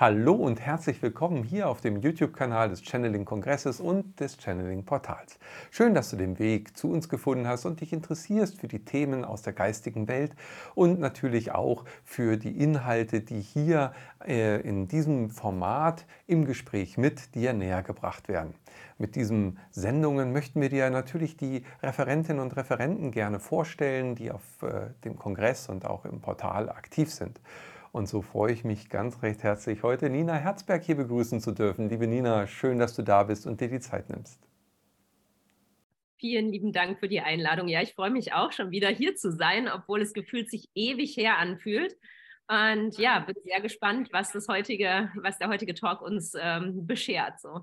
Hallo und herzlich willkommen hier auf dem YouTube-Kanal des Channeling-Kongresses und des Channeling-Portals. Schön, dass du den Weg zu uns gefunden hast und dich interessierst für die Themen aus der geistigen Welt und natürlich auch für die Inhalte, die hier äh, in diesem Format im Gespräch mit dir näher gebracht werden. Mit diesen Sendungen möchten wir dir natürlich die Referentinnen und Referenten gerne vorstellen, die auf äh, dem Kongress und auch im Portal aktiv sind. Und so freue ich mich ganz recht herzlich, heute Nina Herzberg hier begrüßen zu dürfen. Liebe Nina, schön, dass du da bist und dir die Zeit nimmst. Vielen lieben Dank für die Einladung. Ja, ich freue mich auch schon wieder hier zu sein, obwohl es gefühlt sich ewig her anfühlt. Und ja, bin sehr gespannt, was das heutige, was der heutige Talk uns ähm, beschert. So.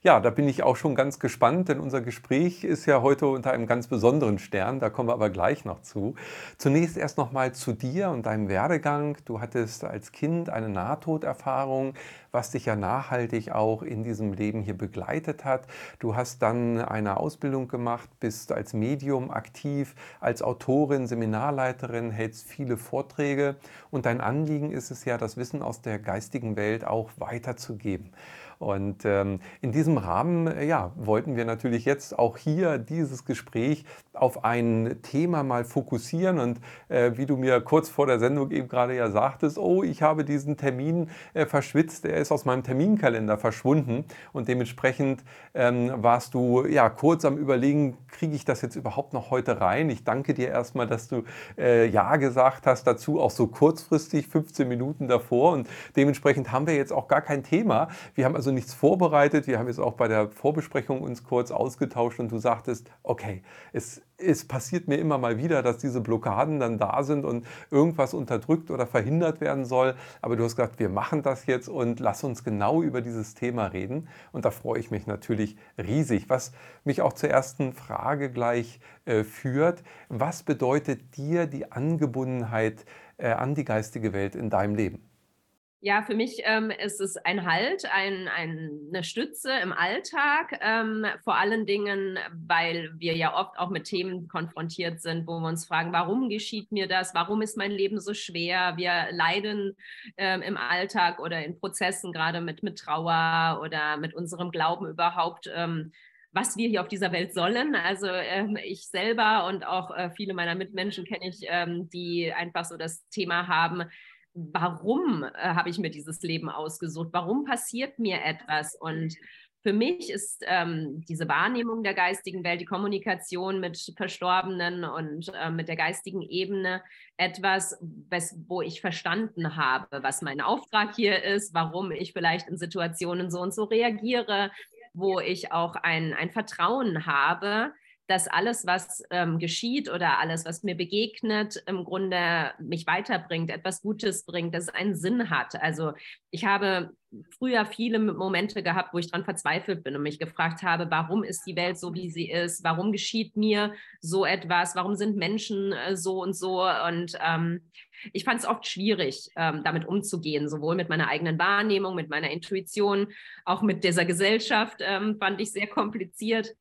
Ja, da bin ich auch schon ganz gespannt, denn unser Gespräch ist ja heute unter einem ganz besonderen Stern. Da kommen wir aber gleich noch zu. Zunächst erst noch mal zu dir und deinem Werdegang. Du hattest als Kind eine Nahtoderfahrung, was dich ja nachhaltig auch in diesem Leben hier begleitet hat. Du hast dann eine Ausbildung gemacht, bist als Medium aktiv, als Autorin, Seminarleiterin, hältst viele Vorträge und dein Anliegen ist es ja, das Wissen aus der geistigen Welt auch weiterzugeben. Und ähm, in diesem Rahmen äh, ja, wollten wir natürlich jetzt auch hier dieses Gespräch auf ein Thema mal fokussieren. Und äh, wie du mir kurz vor der Sendung eben gerade ja sagtest, oh, ich habe diesen Termin äh, verschwitzt, er ist aus meinem Terminkalender verschwunden. Und dementsprechend ähm, warst du ja kurz am Überlegen, kriege ich das jetzt überhaupt noch heute rein? Ich danke dir erstmal, dass du äh, Ja gesagt hast dazu, auch so kurzfristig, 15 Minuten davor. Und dementsprechend haben wir jetzt auch gar kein Thema. Wir haben also also nichts vorbereitet. Wir haben jetzt auch bei der Vorbesprechung uns kurz ausgetauscht und du sagtest, okay, es, es passiert mir immer mal wieder, dass diese Blockaden dann da sind und irgendwas unterdrückt oder verhindert werden soll. Aber du hast gesagt, wir machen das jetzt und lass uns genau über dieses Thema reden. Und da freue ich mich natürlich riesig. Was mich auch zur ersten Frage gleich äh, führt, was bedeutet dir die Angebundenheit äh, an die geistige Welt in deinem Leben? Ja, für mich ähm, ist es ein Halt, ein, ein, eine Stütze im Alltag, ähm, vor allen Dingen, weil wir ja oft auch mit Themen konfrontiert sind, wo wir uns fragen, warum geschieht mir das, warum ist mein Leben so schwer, wir leiden ähm, im Alltag oder in Prozessen, gerade mit, mit Trauer oder mit unserem Glauben überhaupt ähm, was wir hier auf dieser Welt sollen. Also ähm, ich selber und auch äh, viele meiner Mitmenschen kenne ich, ähm, die einfach so das Thema haben, warum äh, habe ich mir dieses Leben ausgesucht? Warum passiert mir etwas? Und für mich ist ähm, diese Wahrnehmung der geistigen Welt, die Kommunikation mit Verstorbenen und äh, mit der geistigen Ebene etwas, was, wo ich verstanden habe, was mein Auftrag hier ist, warum ich vielleicht in Situationen so und so reagiere, wo ich auch ein, ein Vertrauen habe, dass alles, was ähm, geschieht oder alles, was mir begegnet, im Grunde mich weiterbringt, etwas Gutes bringt, dass es einen Sinn hat. Also ich habe früher viele Momente gehabt, wo ich daran verzweifelt bin und mich gefragt habe, warum ist die Welt so, wie sie ist? Warum geschieht mir so etwas? Warum sind Menschen äh, so und so? Und ähm, ich fand es oft schwierig, ähm, damit umzugehen, sowohl mit meiner eigenen Wahrnehmung, mit meiner Intuition, auch mit dieser Gesellschaft ähm, fand ich sehr kompliziert.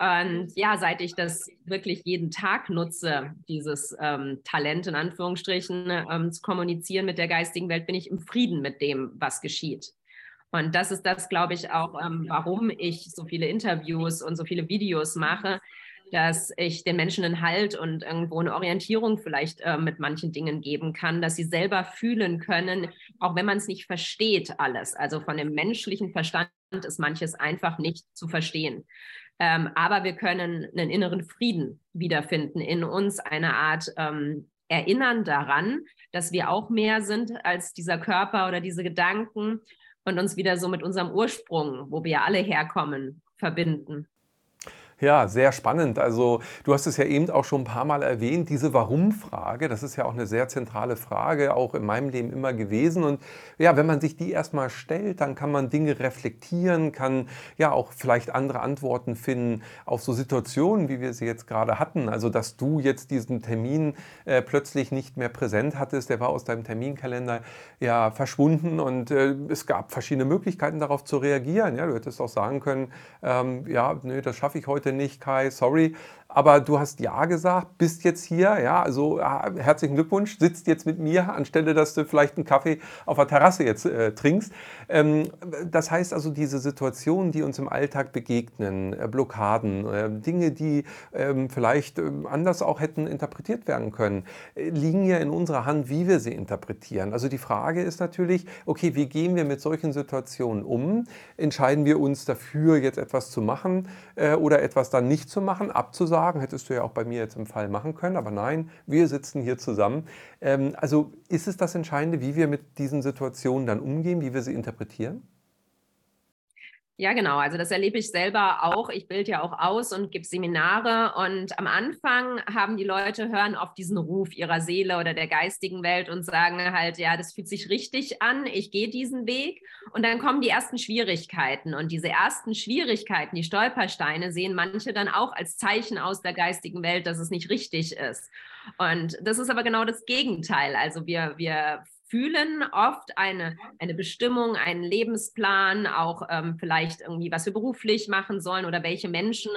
Und ja, seit ich das wirklich jeden Tag nutze, dieses ähm, Talent in Anführungsstrichen ähm, zu kommunizieren mit der geistigen Welt, bin ich im Frieden mit dem, was geschieht. Und das ist das, glaube ich, auch, ähm, warum ich so viele Interviews und so viele Videos mache, dass ich den Menschen einen Halt und irgendwo eine Orientierung vielleicht äh, mit manchen Dingen geben kann, dass sie selber fühlen können, auch wenn man es nicht versteht alles. Also von dem menschlichen Verstand ist manches einfach nicht zu verstehen. Ähm, aber wir können einen inneren Frieden wiederfinden in uns, eine Art ähm, Erinnern daran, dass wir auch mehr sind als dieser Körper oder diese Gedanken und uns wieder so mit unserem Ursprung, wo wir alle herkommen, verbinden. Ja, sehr spannend. Also du hast es ja eben auch schon ein paar Mal erwähnt, diese Warum-Frage, das ist ja auch eine sehr zentrale Frage, auch in meinem Leben immer gewesen. Und ja, wenn man sich die erstmal stellt, dann kann man Dinge reflektieren, kann ja auch vielleicht andere Antworten finden auf so Situationen, wie wir sie jetzt gerade hatten. Also dass du jetzt diesen Termin äh, plötzlich nicht mehr präsent hattest, der war aus deinem Terminkalender ja verschwunden und äh, es gab verschiedene Möglichkeiten darauf zu reagieren. Ja, du hättest auch sagen können, ähm, ja, nee, das schaffe ich heute Kai, sorry aber du hast Ja gesagt, bist jetzt hier, ja, also ah, herzlichen Glückwunsch, sitzt jetzt mit mir, anstelle dass du vielleicht einen Kaffee auf der Terrasse jetzt äh, trinkst. Ähm, das heißt also, diese Situationen, die uns im Alltag begegnen, äh, Blockaden, äh, Dinge, die ähm, vielleicht ähm, anders auch hätten interpretiert werden können, äh, liegen ja in unserer Hand, wie wir sie interpretieren. Also die Frage ist natürlich, okay, wie gehen wir mit solchen Situationen um? Entscheiden wir uns dafür, jetzt etwas zu machen äh, oder etwas dann nicht zu machen, abzusagen? Sagen, hättest du ja auch bei mir jetzt im Fall machen können, aber nein, wir sitzen hier zusammen. Ähm, also ist es das Entscheidende, wie wir mit diesen Situationen dann umgehen, wie wir sie interpretieren? Ja, genau. Also das erlebe ich selber auch. Ich bilde ja auch aus und gebe Seminare. Und am Anfang haben die Leute hören auf diesen Ruf ihrer Seele oder der geistigen Welt und sagen halt, ja, das fühlt sich richtig an. Ich gehe diesen Weg. Und dann kommen die ersten Schwierigkeiten. Und diese ersten Schwierigkeiten, die Stolpersteine, sehen manche dann auch als Zeichen aus der geistigen Welt, dass es nicht richtig ist. Und das ist aber genau das Gegenteil. Also wir, wir fühlen oft eine, eine Bestimmung, einen Lebensplan, auch ähm, vielleicht irgendwie, was wir beruflich machen sollen oder welche Menschen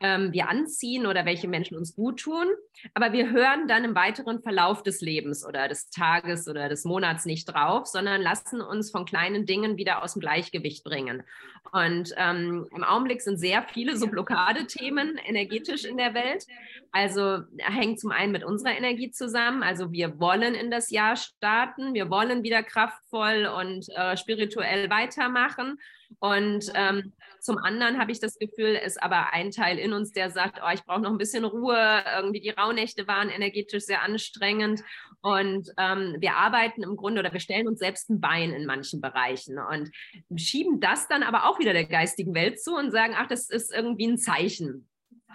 ähm, wir anziehen oder welche Menschen uns gut tun. Aber wir hören dann im weiteren Verlauf des Lebens oder des Tages oder des Monats nicht drauf, sondern lassen uns von kleinen Dingen wieder aus dem Gleichgewicht bringen. Und ähm, im Augenblick sind sehr viele so Blockadethemen energetisch in der Welt. Also hängt zum einen mit unserer Energie zusammen. Also wir wollen in das Jahr starten, wir wollen wieder kraftvoll und äh, spirituell weitermachen. Und ähm, zum anderen habe ich das Gefühl, ist aber ein Teil in uns, der sagt, oh, ich brauche noch ein bisschen Ruhe. Irgendwie die Rauhnächte waren energetisch sehr anstrengend. Und ähm, wir arbeiten im Grunde oder wir stellen uns selbst ein Bein in manchen Bereichen und schieben das dann aber auch wieder der geistigen Welt zu und sagen, ach, das ist irgendwie ein Zeichen.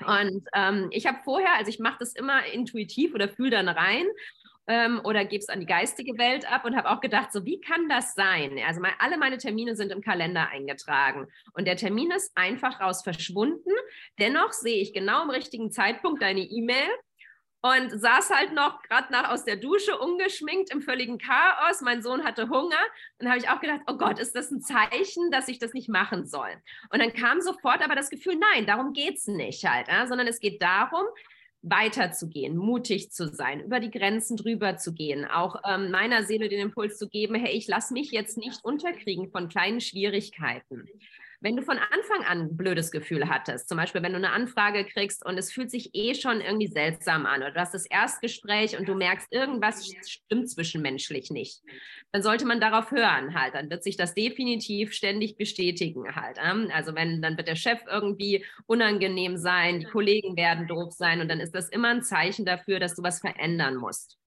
Und ähm, ich habe vorher, also ich mache das immer intuitiv oder fühle dann rein ähm, oder gebe es an die geistige Welt ab und habe auch gedacht, so wie kann das sein? Also mein, alle meine Termine sind im Kalender eingetragen und der Termin ist einfach raus verschwunden. Dennoch sehe ich genau im richtigen Zeitpunkt deine E-Mail und saß halt noch gerade nach aus der Dusche ungeschminkt im völligen Chaos. Mein Sohn hatte Hunger. Und habe ich auch gedacht, oh Gott, ist das ein Zeichen, dass ich das nicht machen soll? Und dann kam sofort aber das Gefühl, nein, darum geht es nicht halt, ja? sondern es geht darum, weiterzugehen, mutig zu sein, über die Grenzen drüber zu gehen, auch ähm, meiner Seele den Impuls zu geben, hey, ich lasse mich jetzt nicht unterkriegen von kleinen Schwierigkeiten. Wenn du von Anfang an ein blödes Gefühl hattest, zum Beispiel wenn du eine Anfrage kriegst und es fühlt sich eh schon irgendwie seltsam an oder du hast das Erstgespräch und du merkst, irgendwas stimmt zwischenmenschlich nicht, dann sollte man darauf hören halt. Dann wird sich das definitiv ständig bestätigen halt. Also wenn, dann wird der Chef irgendwie unangenehm sein, die Kollegen werden doof sein und dann ist das immer ein Zeichen dafür, dass du was verändern musst.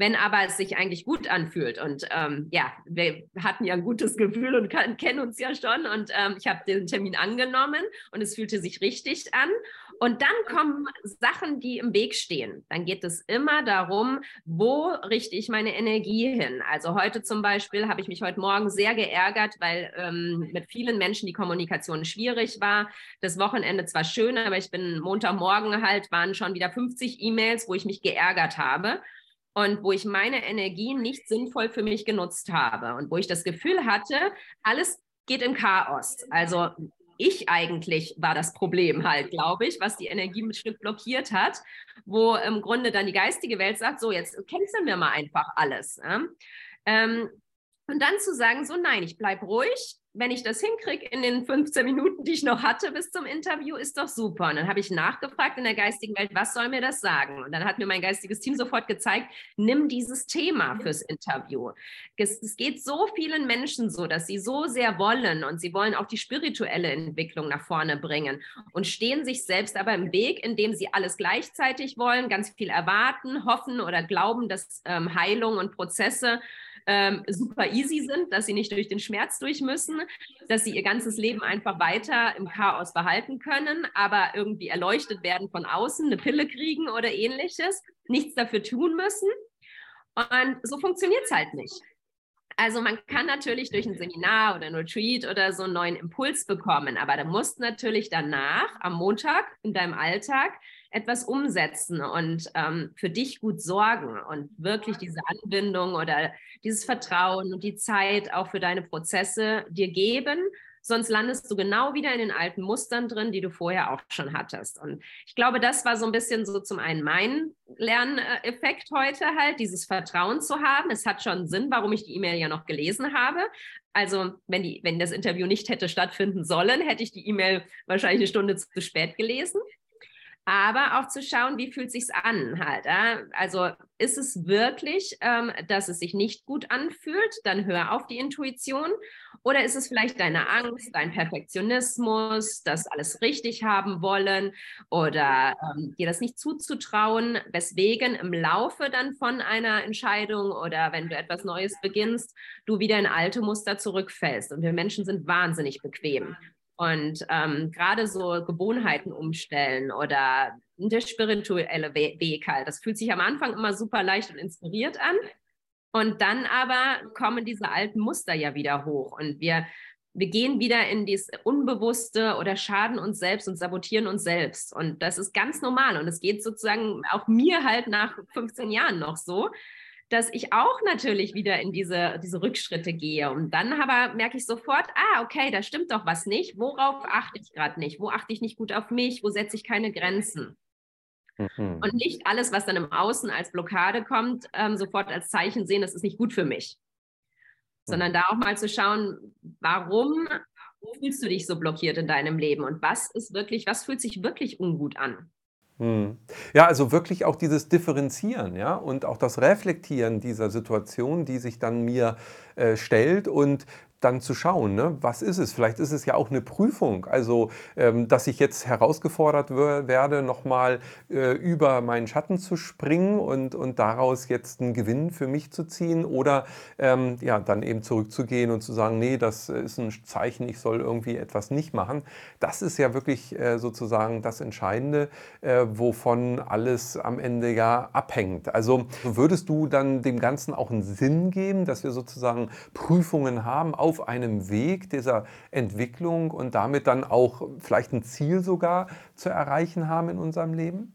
Wenn aber es sich eigentlich gut anfühlt und ähm, ja, wir hatten ja ein gutes Gefühl und kann, kennen uns ja schon und ähm, ich habe den Termin angenommen und es fühlte sich richtig an. Und dann kommen Sachen, die im Weg stehen. Dann geht es immer darum, wo richte ich meine Energie hin. Also heute zum Beispiel habe ich mich heute Morgen sehr geärgert, weil ähm, mit vielen Menschen die Kommunikation schwierig war. Das Wochenende zwar schön, aber ich bin Montagmorgen halt, waren schon wieder 50 E-Mails, wo ich mich geärgert habe und wo ich meine Energie nicht sinnvoll für mich genutzt habe und wo ich das Gefühl hatte, alles geht im Chaos. Also ich eigentlich war das Problem halt, glaube ich, was die Energie ein Stück blockiert hat, wo im Grunde dann die geistige Welt sagt, so jetzt canceln wir mal einfach alles. Ähm, und dann zu sagen, so nein, ich bleibe ruhig, wenn ich das hinkriege in den 15 Minuten, die ich noch hatte bis zum Interview, ist doch super. Und dann habe ich nachgefragt in der geistigen Welt, was soll mir das sagen? Und dann hat mir mein geistiges Team sofort gezeigt, nimm dieses Thema fürs Interview. Es, es geht so vielen Menschen so, dass sie so sehr wollen und sie wollen auch die spirituelle Entwicklung nach vorne bringen und stehen sich selbst aber im Weg, indem sie alles gleichzeitig wollen, ganz viel erwarten, hoffen oder glauben, dass ähm, Heilung und Prozesse ähm, super easy sind, dass sie nicht durch den Schmerz durch müssen, dass sie ihr ganzes Leben einfach weiter im Chaos behalten können, aber irgendwie erleuchtet werden von außen, eine Pille kriegen oder ähnliches, nichts dafür tun müssen. Und so funktioniert es halt nicht. Also man kann natürlich durch ein Seminar oder ein Retreat oder so einen neuen Impuls bekommen, aber du musst natürlich danach am Montag in deinem Alltag etwas umsetzen und ähm, für dich gut sorgen und wirklich diese Anbindung oder dieses Vertrauen und die Zeit auch für deine Prozesse dir geben Sonst landest du genau wieder in den alten Mustern drin, die du vorher auch schon hattest. Und ich glaube, das war so ein bisschen so zum einen mein Lerneffekt heute halt, dieses Vertrauen zu haben. Es hat schon Sinn, warum ich die E-Mail ja noch gelesen habe. Also, wenn, die, wenn das Interview nicht hätte stattfinden sollen, hätte ich die E-Mail wahrscheinlich eine Stunde zu spät gelesen aber auch zu schauen, wie fühlt sich's an halt. Ja? Also ist es wirklich, ähm, dass es sich nicht gut anfühlt, dann hör auf die Intuition. Oder ist es vielleicht deine Angst, dein Perfektionismus, das alles richtig haben wollen oder ähm, dir das nicht zuzutrauen, weswegen im Laufe dann von einer Entscheidung oder wenn du etwas Neues beginnst, du wieder in alte Muster zurückfällst. Und wir Menschen sind wahnsinnig bequem. Und ähm, gerade so Gewohnheiten umstellen oder der spirituelle Weg halt, das fühlt sich am Anfang immer super leicht und inspiriert an. Und dann aber kommen diese alten Muster ja wieder hoch und wir, wir gehen wieder in dieses Unbewusste oder schaden uns selbst und sabotieren uns selbst. Und das ist ganz normal und es geht sozusagen auch mir halt nach 15 Jahren noch so, dass ich auch natürlich wieder in diese, diese Rückschritte gehe. Und dann aber merke ich sofort, ah, okay, da stimmt doch was nicht. Worauf achte ich gerade nicht? Wo achte ich nicht gut auf mich? Wo setze ich keine Grenzen? Mhm. Und nicht alles, was dann im Außen als Blockade kommt, ähm, sofort als Zeichen sehen, das ist nicht gut für mich. Sondern da auch mal zu schauen, warum wo fühlst du dich so blockiert in deinem Leben und was ist wirklich, was fühlt sich wirklich ungut an? Hm. Ja, also wirklich auch dieses Differenzieren, ja, und auch das Reflektieren dieser Situation, die sich dann mir äh, stellt und dann zu schauen, ne, was ist es? Vielleicht ist es ja auch eine Prüfung, also ähm, dass ich jetzt herausgefordert werde, nochmal äh, über meinen Schatten zu springen und, und daraus jetzt einen Gewinn für mich zu ziehen oder ähm, ja, dann eben zurückzugehen und zu sagen, nee, das ist ein Zeichen, ich soll irgendwie etwas nicht machen. Das ist ja wirklich äh, sozusagen das Entscheidende, äh, wovon alles am Ende ja abhängt. Also würdest du dann dem Ganzen auch einen Sinn geben, dass wir sozusagen Prüfungen haben, auch auf einem Weg dieser Entwicklung und damit dann auch vielleicht ein Ziel sogar zu erreichen haben in unserem Leben?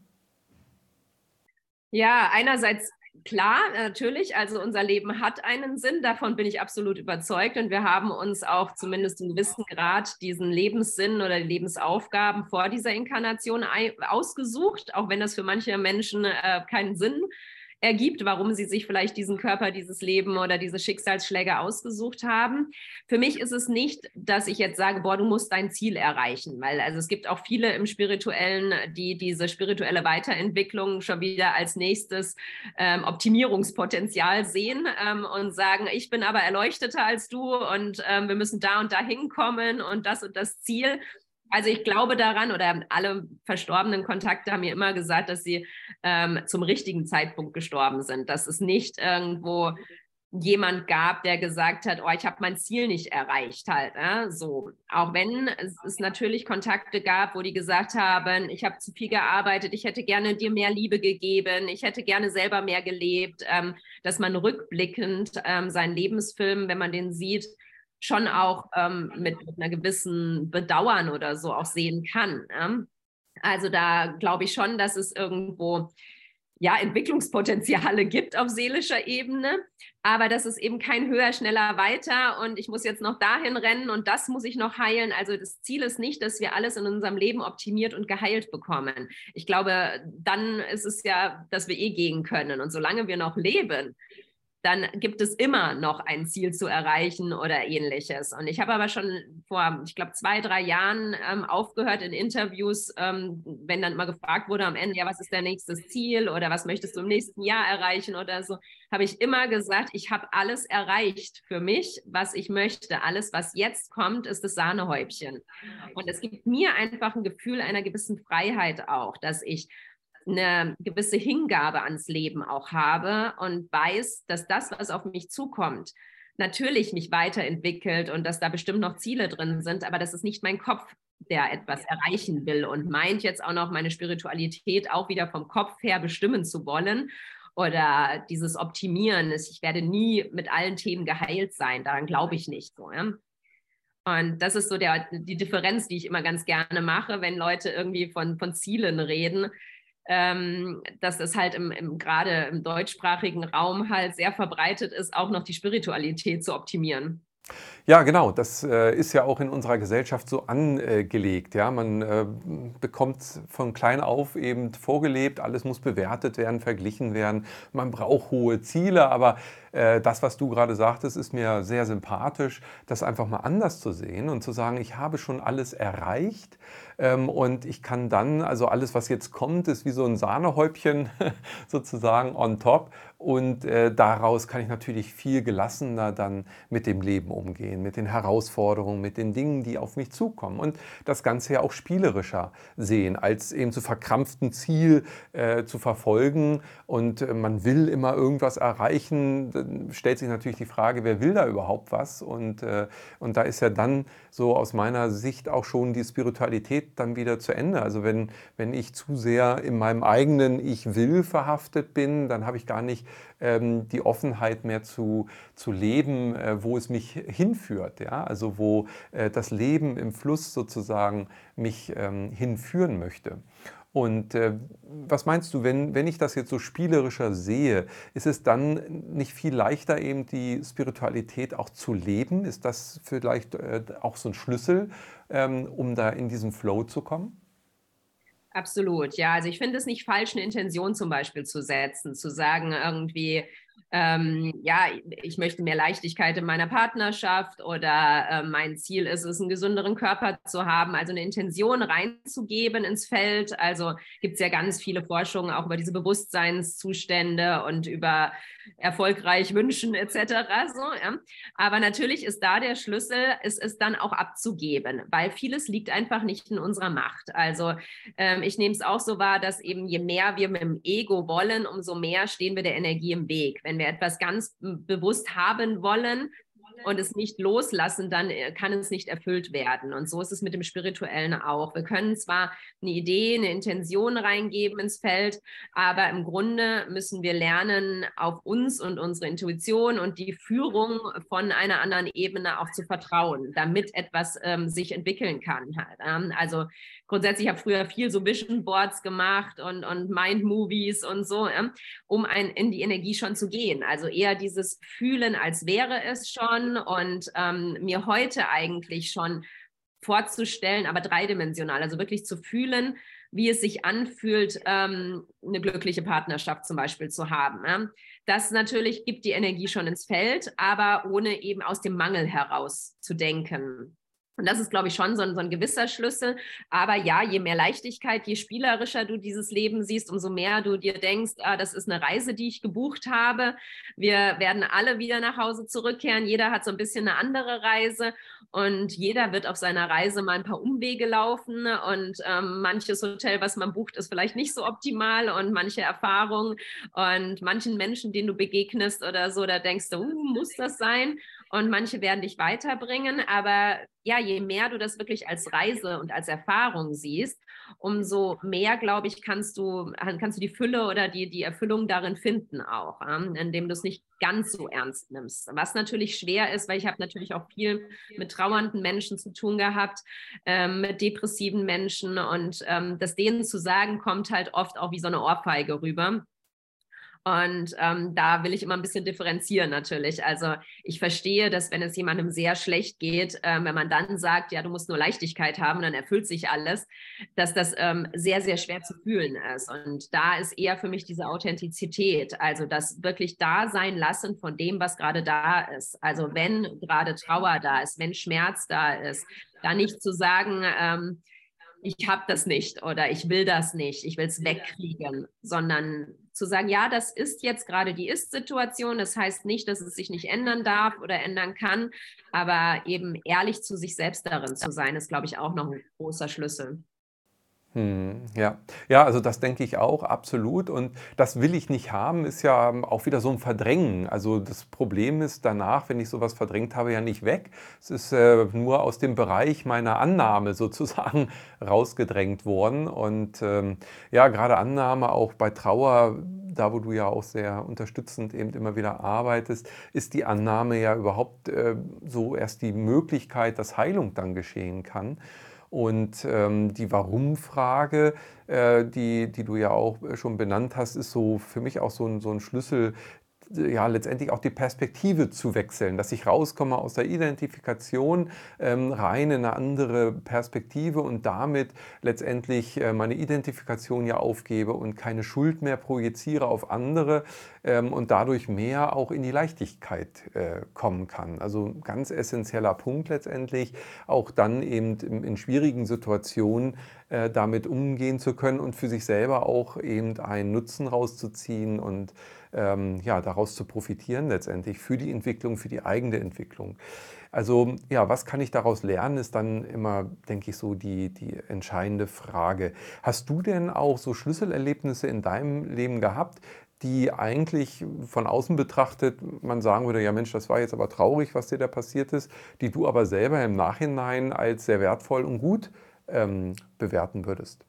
Ja, einerseits klar, natürlich. Also unser Leben hat einen Sinn, davon bin ich absolut überzeugt. Und wir haben uns auch zumindest in gewissen Grad diesen Lebenssinn oder Lebensaufgaben vor dieser Inkarnation ausgesucht, auch wenn das für manche Menschen äh, keinen Sinn ergibt, warum sie sich vielleicht diesen Körper, dieses Leben oder diese Schicksalsschläge ausgesucht haben. Für mich ist es nicht, dass ich jetzt sage, boah, du musst dein Ziel erreichen, weil also es gibt auch viele im Spirituellen, die diese spirituelle Weiterentwicklung schon wieder als nächstes ähm, Optimierungspotenzial sehen ähm, und sagen, ich bin aber erleuchteter als du und ähm, wir müssen da und da hinkommen und das und das Ziel. Also ich glaube daran, oder alle verstorbenen Kontakte haben mir immer gesagt, dass sie ähm, zum richtigen Zeitpunkt gestorben sind. Dass es nicht irgendwo jemand gab, der gesagt hat, oh, ich habe mein Ziel nicht erreicht halt. Äh? So, auch wenn es, natürlich Kontakte gab, wo die gesagt haben, ich habe zu viel gearbeitet, ich hätte gerne dir mehr Liebe gegeben, ich hätte gerne selber mehr gelebt, ähm, dass man rückblickend ähm, seinen Lebensfilm, wenn man den sieht, schon auch ähm, mit, mit, einer gewissen Bedauern oder so auch sehen kann. Ne? Also da glaube ich schon, dass es irgendwo ja, Entwicklungspotenziale gibt auf seelischer Ebene, aber das ist eben kein höher, schneller, weiter und ich muss jetzt noch dahin rennen und das muss ich noch heilen. Also das Ziel ist nicht, dass wir alles in unserem Leben optimiert und geheilt bekommen. Ich glaube, dann ist es ja, dass wir eh gehen können und solange wir noch leben, dann gibt es immer noch ein Ziel zu erreichen oder ähnliches. Und ich habe aber schon vor, ich glaube, zwei, drei Jahren ähm, aufgehört in Interviews, ähm, wenn dann mal gefragt wurde am Ende, ja, was ist dein nächstes Ziel oder was möchtest du im nächsten Jahr erreichen oder so, habe ich immer gesagt, ich habe alles erreicht für mich, was ich möchte. Alles, was jetzt kommt, ist das Sahnehäubchen. Und es gibt mir einfach ein Gefühl einer gewissen Freiheit auch, dass ich eine gewisse Hingabe ans Leben auch habe und weiß, dass das, was auf mich zukommt, natürlich mich weiterentwickelt und dass da bestimmt noch Ziele drin sind, aber das ist nicht mein Kopf, der etwas erreichen will und meint jetzt auch noch meine Spiritualität auch wieder vom Kopf her bestimmen zu wollen oder dieses Optimieren ist, ich werde nie mit allen Themen geheilt sein, daran glaube ich nicht so. Ja? Und das ist so der, die Differenz, die ich immer ganz gerne mache, wenn Leute irgendwie von, von Zielen reden ähm, dass es halt im, im, gerade im deutschsprachigen Raum halt sehr verbreitet ist, auch noch die Spiritualität zu optimieren. Ja, genau. Das äh, ist ja auch in unserer Gesellschaft so angelegt. Ja, man äh, bekommt von klein auf eben vorgelebt, alles muss bewertet werden, verglichen werden. Man braucht hohe Ziele, aber äh, das, was du gerade sagtest, ist mir sehr sympathisch, das einfach mal anders zu sehen und zu sagen, ich habe schon alles erreicht und ich kann dann, also alles, was jetzt kommt, ist wie so ein Sahnehäubchen sozusagen on top und äh, daraus kann ich natürlich viel gelassener dann mit dem Leben umgehen, mit den Herausforderungen, mit den Dingen, die auf mich zukommen und das Ganze ja auch spielerischer sehen, als eben zu verkrampften Ziel äh, zu verfolgen und äh, man will immer irgendwas erreichen stellt sich natürlich die Frage, wer will da überhaupt was? Und, äh, und da ist ja dann so aus meiner Sicht auch schon die Spiritualität dann wieder zu Ende. Also wenn, wenn ich zu sehr in meinem eigenen Ich will verhaftet bin, dann habe ich gar nicht ähm, die Offenheit mehr zu, zu leben, äh, wo es mich hinführt. Ja? Also wo äh, das Leben im Fluss sozusagen mich ähm, hinführen möchte. Und äh, was meinst du, wenn, wenn ich das jetzt so spielerischer sehe, ist es dann nicht viel leichter, eben die Spiritualität auch zu leben? Ist das vielleicht äh, auch so ein Schlüssel, ähm, um da in diesen Flow zu kommen? Absolut, ja. Also ich finde es nicht falsch, eine Intention zum Beispiel zu setzen, zu sagen irgendwie, ähm, ja, ich möchte mehr Leichtigkeit in meiner Partnerschaft oder äh, mein Ziel ist es, einen gesünderen Körper zu haben, also eine Intention reinzugeben ins Feld. Also gibt es ja ganz viele Forschungen auch über diese Bewusstseinszustände und über erfolgreich wünschen etc. So, ja. Aber natürlich ist da der Schlüssel, es ist dann auch abzugeben, weil vieles liegt einfach nicht in unserer Macht. Also ähm, ich nehme es auch so wahr, dass eben je mehr wir mit dem Ego wollen, umso mehr stehen wir der Energie im Weg. Wenn wir etwas ganz bewusst haben wollen, und es nicht loslassen, dann äh, kann es nicht erfüllt werden. Und so ist es mit dem Spirituellen auch. Wir können zwar eine Idee, eine Intention reingeben ins Feld, aber im Grunde müssen wir lernen, auf uns und unsere Intuition und die Führung von einer anderen Ebene auch zu vertrauen, damit etwas ähm, sich entwickeln kann. Ähm, also grundsätzlich habe ich früher viel so Vision Boards gemacht und, und Mind Movies und so, ja, um ein, in die Energie schon zu gehen. Also eher dieses Fühlen, als wäre es schon und ähm, mir heute eigentlich schon vorzustellen, aber dreidimensional, also wirklich zu fühlen, wie es sich anfühlt, ähm, eine glückliche Partnerschaft zum Beispiel zu haben. Ja? Das natürlich gibt die Energie schon ins Feld, aber ohne eben aus dem Mangel heraus zu denken. Und das ist, glaube ich, schon so ein, so ein, gewisser Schlüssel. Aber ja, je mehr Leichtigkeit, je spielerischer du dieses Leben siehst, umso mehr du dir denkst, ah, das ist eine Reise, die ich gebucht habe. Wir werden alle wieder nach Hause zurückkehren. Jeder hat so ein bisschen eine andere Reise und jeder wird auf seiner Reise mal ein paar Umwege laufen. Und ähm, manches Hotel, was man bucht, ist vielleicht nicht so optimal und manche Erfahrungen und manchen Menschen, denen du begegnest oder so, da denkst du, uh, muss das sein? Und manche werden dich weiterbringen. Aber ja, je mehr du das wirklich als Reise und als Erfahrung siehst, umso mehr, glaube ich, kannst du, kannst du die Fülle oder die, die Erfüllung darin finden auch, indem du es nicht ganz so ernst nimmst. Was natürlich schwer ist, weil ich habe natürlich auch viel mit trauernden Menschen zu tun gehabt, ähm, mit depressiven Menschen und ähm, das denen zu sagen, kommt halt oft auch wie so eine Ohrfeige rüber. Und ähm, da will ich immer ein bisschen differenzieren natürlich. Also ich verstehe, dass wenn es jemandem sehr schlecht geht, äh, wenn man dann sagt, ja, du musst nur Leichtigkeit haben, dann erfüllt sich alles, dass das ähm, sehr, sehr schwer zu fühlen ist. Und da ist eher für mich diese Authentizität, also das wirklich da sein lassen von dem, was gerade da ist. Also wenn gerade Trauer da ist, wenn Schmerz da ist, da nicht zu sagen, ähm, ich habe das nicht oder ich will das nicht, ich will es wegkriegen, sondern zu sagen, ja, das ist jetzt gerade die Ist-Situation. Das heißt nicht, dass es sich nicht ändern darf oder ändern kann, aber eben ehrlich zu sich selbst darin zu sein, ist, glaube ich, auch noch ein großer Schlüssel. Hm, ja. ja, also das denke ich auch, absolut. Und das will ich nicht haben, ist ja auch wieder so ein Verdrängen. Also das Problem ist danach, wenn ich sowas verdrängt habe, ja nicht weg. Es ist äh, nur aus dem Bereich meiner Annahme sozusagen rausgedrängt worden. Und ähm, ja, gerade Annahme auch bei Trauer, da wo du ja auch sehr unterstützend eben immer wieder arbeitest, ist die Annahme ja überhaupt äh, so erst die Möglichkeit, dass Heilung dann geschehen kann. Und ähm, die Warum-Frage, äh, die, die du ja auch schon benannt hast, ist so für mich auch so ein, so ein Schlüssel, ja, letztendlich auch die Perspektive zu wechseln, dass ich rauskomme aus der Identifikation ähm, rein in eine andere Perspektive und damit letztendlich äh, meine Identifikation ja aufgebe und keine Schuld mehr projiziere auf andere ähm, und dadurch mehr auch in die Leichtigkeit äh, kommen kann. Also ganz essentieller Punkt letztendlich, auch dann eben in, in schwierigen Situationen äh, damit umgehen zu können und für sich selber auch eben einen Nutzen rauszuziehen und ähm, ja, daraus zu profitieren letztendlich für die Entwicklung, für die eigene Entwicklung. Also ja, was kann ich daraus lernen, ist dann immer, denke ich, so die, die entscheidende Frage. Hast du denn auch so Schlüsselerlebnisse in deinem Leben gehabt, die eigentlich von außen betrachtet man sagen würde, ja Mensch, das war jetzt aber traurig, was dir da passiert ist, die du aber selber im Nachhinein als sehr wertvoll und gut ähm, bewerten würdest?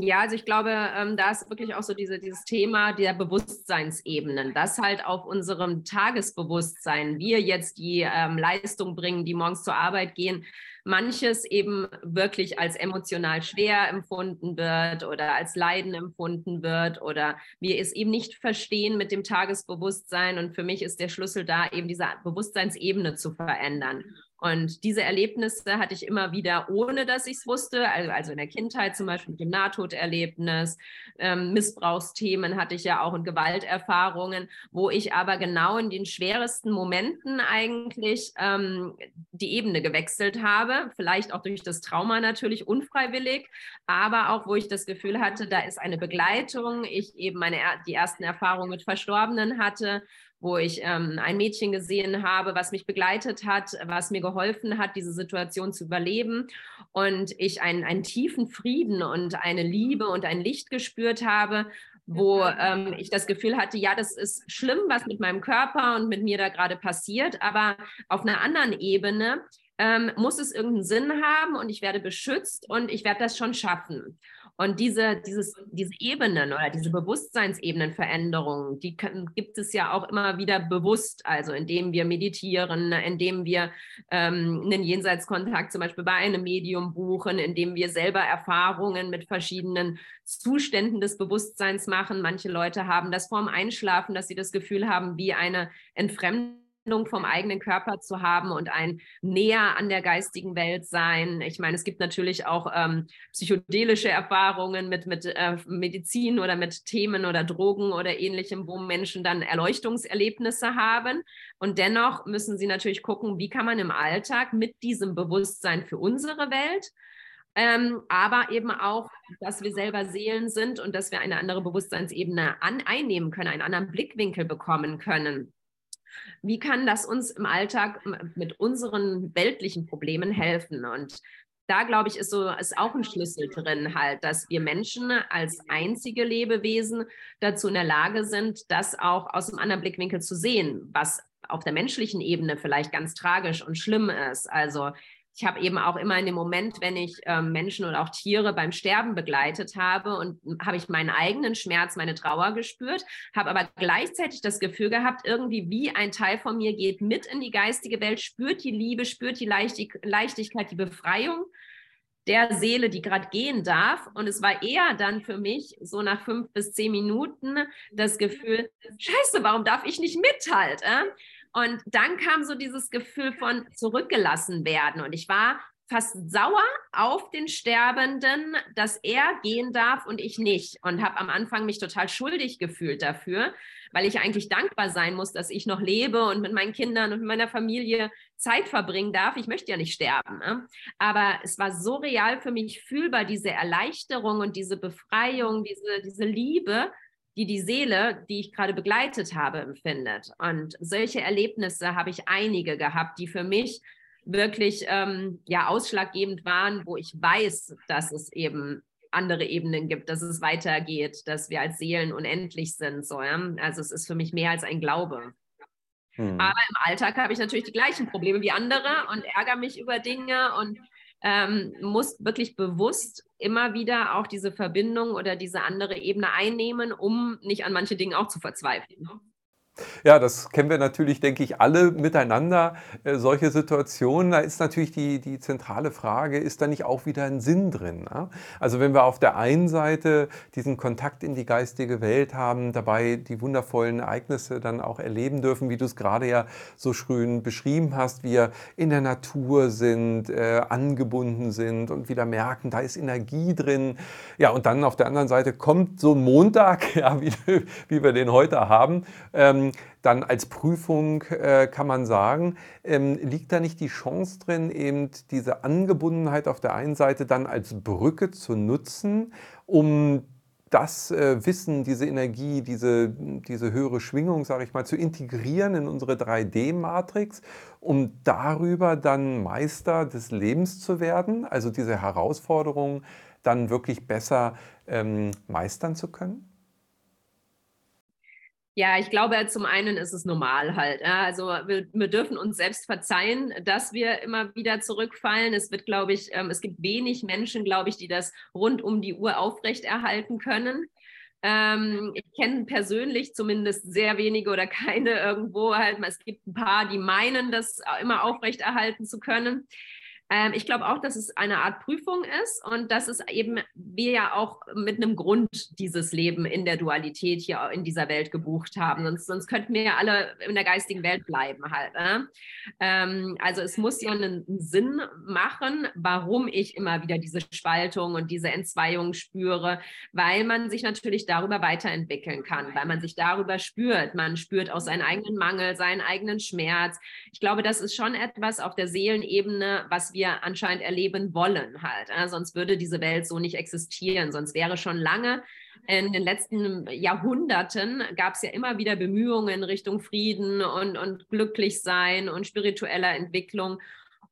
Ja, also ich glaube, ähm, da ist wirklich auch so diese, dieses Thema der Bewusstseinsebenen, dass halt auf unserem Tagesbewusstsein wir jetzt die ähm, Leistung bringen, die morgens zur Arbeit gehen, manches eben wirklich als emotional schwer empfunden wird oder als Leiden empfunden wird oder wir es eben nicht verstehen mit dem Tagesbewusstsein. Und für mich ist der Schlüssel da, eben diese Bewusstseinsebene zu verändern. Und diese Erlebnisse hatte ich immer wieder, ohne dass ich es wusste. Also, also, in der Kindheit zum Beispiel mit dem Nahtoderlebnis, ähm, Missbrauchsthemen hatte ich ja auch und Gewalterfahrungen, wo ich aber genau in den schwersten Momenten eigentlich ähm, die Ebene gewechselt habe. Vielleicht auch durch das Trauma natürlich unfreiwillig, aber auch wo ich das Gefühl hatte, da ist eine Begleitung. Ich eben meine die ersten Erfahrungen mit Verstorbenen hatte wo ich ähm, ein Mädchen gesehen habe, was mich begleitet hat, was mir geholfen hat, diese Situation zu überleben. Und ich einen, einen tiefen Frieden und eine Liebe und ein Licht gespürt habe, wo ähm, ich das Gefühl hatte, ja, das ist schlimm, was mit meinem Körper und mit mir da gerade passiert, aber auf einer anderen Ebene ähm, muss es irgendeinen Sinn haben und ich werde beschützt und ich werde das schon schaffen. Und diese, dieses, diese Ebenen oder diese Bewusstseinsebenenveränderungen, die können, gibt es ja auch immer wieder bewusst, also indem wir meditieren, indem wir ähm, einen Jenseitskontakt zum Beispiel bei einem Medium buchen, indem wir selber Erfahrungen mit verschiedenen Zuständen des Bewusstseins machen. Manche Leute haben das vorm Einschlafen, dass sie das Gefühl haben, wie eine Entfremdung vom eigenen Körper zu haben und ein näher an der geistigen Welt sein. Ich meine, es gibt natürlich auch ähm, psychedelische Erfahrungen mit, mit äh, Medizin oder mit Themen oder Drogen oder ähnlichem, wo Menschen dann Erleuchtungserlebnisse haben. Und dennoch müssen sie natürlich gucken, wie kann man im Alltag mit diesem Bewusstsein für unsere Welt ähm, aber eben auch, dass wir selber Seelen sind und dass wir eine andere Bewusstseinsebene an, einnehmen können, einen anderen Blickwinkel bekommen können. Wie kann das uns im Alltag mit unseren weltlichen Problemen helfen? Und da glaube ich, ist so ist auch ein Schlüssel drin, halt, dass wir Menschen als einzige Lebewesen dazu in der Lage sind, das auch aus einem anderen Blickwinkel zu sehen, was auf der menschlichen Ebene vielleicht ganz tragisch und schlimm ist. Also ich habe eben auch immer in dem Moment, wenn ich ähm, Menschen oder auch Tiere beim Sterben begleitet habe und habe ich meinen eigenen Schmerz, meine Trauer gespürt, habe aber gleichzeitig das Gefühl gehabt, irgendwie wie ein Teil von mir geht mit in die geistige Welt, spürt die Liebe, spürt die Leichtig Leichtigkeit, die Befreiung der Seele, die gerade gehen darf. Und es war eher dann für mich so nach fünf bis zehn Minuten das Gefühl, scheiße, warum darf ich nicht mit halt? Äh? Und dann kam so dieses Gefühl von zurückgelassen werden. Und ich war fast sauer auf den Sterbenden, dass er gehen darf und ich nicht. Und habe am Anfang mich total schuldig gefühlt dafür, weil ich eigentlich dankbar sein muss, dass ich noch lebe und mit meinen Kindern und mit meiner Familie Zeit verbringen darf. Ich möchte ja nicht sterben. Ne? Aber es war so real für mich fühlbar, diese Erleichterung und diese Befreiung, diese, diese Liebe die die Seele, die ich gerade begleitet habe, empfindet. Und solche Erlebnisse habe ich einige gehabt, die für mich wirklich ähm, ja ausschlaggebend waren, wo ich weiß, dass es eben andere Ebenen gibt, dass es weitergeht, dass wir als Seelen unendlich sind. So, ja? Also es ist für mich mehr als ein Glaube. Hm. Aber im Alltag habe ich natürlich die gleichen Probleme wie andere und ärgere mich über Dinge und ähm, muss wirklich bewusst immer wieder auch diese Verbindung oder diese andere Ebene einnehmen, um nicht an manche Dinge auch zu verzweifeln. Ja, das kennen wir natürlich, denke ich, alle miteinander, äh, solche Situationen. Da ist natürlich die, die zentrale Frage, ist da nicht auch wieder ein Sinn drin? Ne? Also wenn wir auf der einen Seite diesen Kontakt in die geistige Welt haben, dabei die wundervollen Ereignisse dann auch erleben dürfen, wie du es gerade ja so schön beschrieben hast, wir in der Natur sind, äh, angebunden sind und wieder merken, da ist Energie drin. Ja, und dann auf der anderen Seite kommt so ein Montag, ja, wie, wie wir den heute haben. Ähm, ähm, dann als Prüfung äh, kann man sagen, ähm, liegt da nicht die Chance drin, eben diese Angebundenheit auf der einen Seite dann als Brücke zu nutzen, um das äh, Wissen, diese Energie, diese, diese höhere Schwingung, sage ich mal, zu integrieren in unsere 3D-Matrix, um darüber dann Meister des Lebens zu werden, also diese Herausforderungen dann wirklich besser ähm, meistern zu können? Ja, ich glaube, zum einen ist es normal halt. Also wir, wir, dürfen uns selbst verzeihen, dass wir immer wieder zurückfallen. Es wird, glaube ich, ähm, es gibt wenig Menschen, glaube ich, die das rund um die Uhr aufrechterhalten können. Ähm, ich kenne persönlich zumindest sehr wenige oder keine irgendwo halt. Es gibt ein paar, die meinen, das immer aufrechterhalten zu können. Ähm, ich glaube auch, dass es eine Art Prüfung ist und dass es eben wir ja auch mit einem Grund dieses Leben in der Dualität hier in dieser Welt gebucht haben. Sonst, sonst könnten wir ja alle in der geistigen Welt bleiben halt. Ne? Ähm, also es muss ja einen, Sinn machen, warum ich immer wieder diese Spaltung und diese Entzweiung spüre, weil man sich natürlich darüber weiterentwickeln kann, weil man sich darüber spürt. Man spürt auch seinen eigenen Mangel, seinen eigenen Schmerz. Ich glaube, das ist schon etwas auf der Seelenebene, was wir anscheinend erleben wollen halt. Ja? Sonst würde diese Welt so nicht existieren. Sonst wäre schon lange in den letzten Jahrhunderten gab es ja immer wieder Bemühungen Richtung Frieden und, und glücklich sein und spiritueller Entwicklung.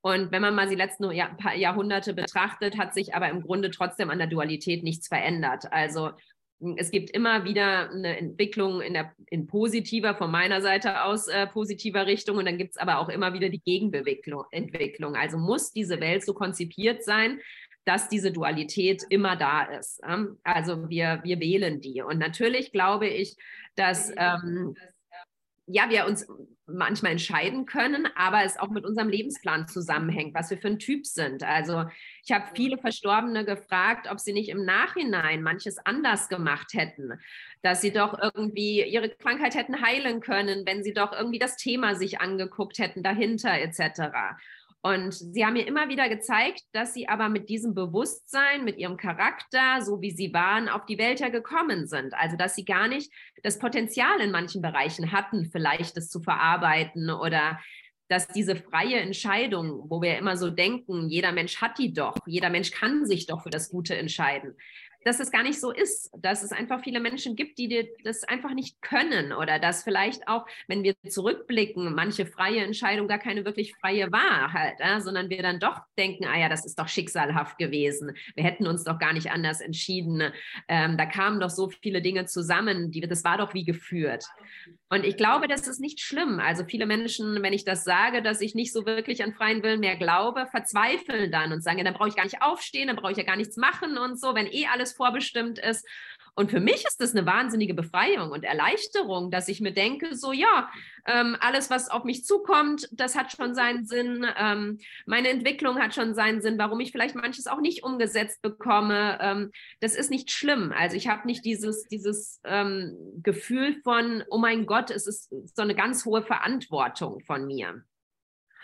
Und wenn man mal die letzten Jahr, Jahrhunderte betrachtet, hat sich aber im Grunde trotzdem an der Dualität nichts verändert. Also es gibt immer wieder eine Entwicklung in, der, in positiver, von meiner Seite aus äh, positiver Richtung und dann gibt es aber auch immer wieder die Gegenentwicklung. Also muss diese Welt so konzipiert sein, dass diese Dualität immer da ist. Ähm? Also wir, wir wählen die. Und natürlich glaube ich, dass ähm, ja, wir uns manchmal entscheiden können, aber es auch mit unserem Lebensplan zusammenhängt, was wir für ein Typ sind. Also ich habe viele Verstorbene gefragt, ob sie nicht im Nachhinein manches anders gemacht hätten, dass sie doch irgendwie ihre Krankheit hätten heilen können, wenn sie doch irgendwie das Thema sich angeguckt hätten dahinter etc. Und sie haben mir immer wieder gezeigt, dass sie aber mit diesem Bewusstsein, mit ihrem Charakter, so wie sie waren, auf die Welt gekommen sind. Also, dass sie gar nicht das Potenzial in manchen Bereichen hatten, vielleicht das zu verarbeiten oder dass diese freie Entscheidung, wo wir immer so denken, jeder Mensch hat die doch, jeder Mensch kann sich doch für das Gute entscheiden, dass es gar nicht so ist, dass es einfach viele Menschen gibt, die das einfach nicht können oder dass vielleicht auch, wenn wir zurückblicken, manche freie Entscheidung gar keine wirklich freie war halt, ja, sondern wir dann doch denken, ah ja, das ist doch schicksalhaft gewesen, wir hätten uns doch gar nicht anders entschieden, ähm, da kamen doch so viele Dinge zusammen, die, das war doch wie geführt. Und ich glaube, das ist nicht schlimm. Also viele Menschen, wenn ich das sage, dass ich nicht so wirklich an freien Willen mehr glaube, verzweifeln dann und sagen, dann brauche ich gar nicht aufstehen, dann brauche ich ja gar nichts machen und so, wenn eh alles vorbestimmt ist. Und für mich ist das eine wahnsinnige Befreiung und Erleichterung, dass ich mir denke, so ja, ähm, alles, was auf mich zukommt, das hat schon seinen Sinn. Ähm, meine Entwicklung hat schon seinen Sinn, warum ich vielleicht manches auch nicht umgesetzt bekomme. Ähm, das ist nicht schlimm. Also ich habe nicht dieses, dieses ähm, Gefühl von, oh mein Gott, es ist so eine ganz hohe Verantwortung von mir.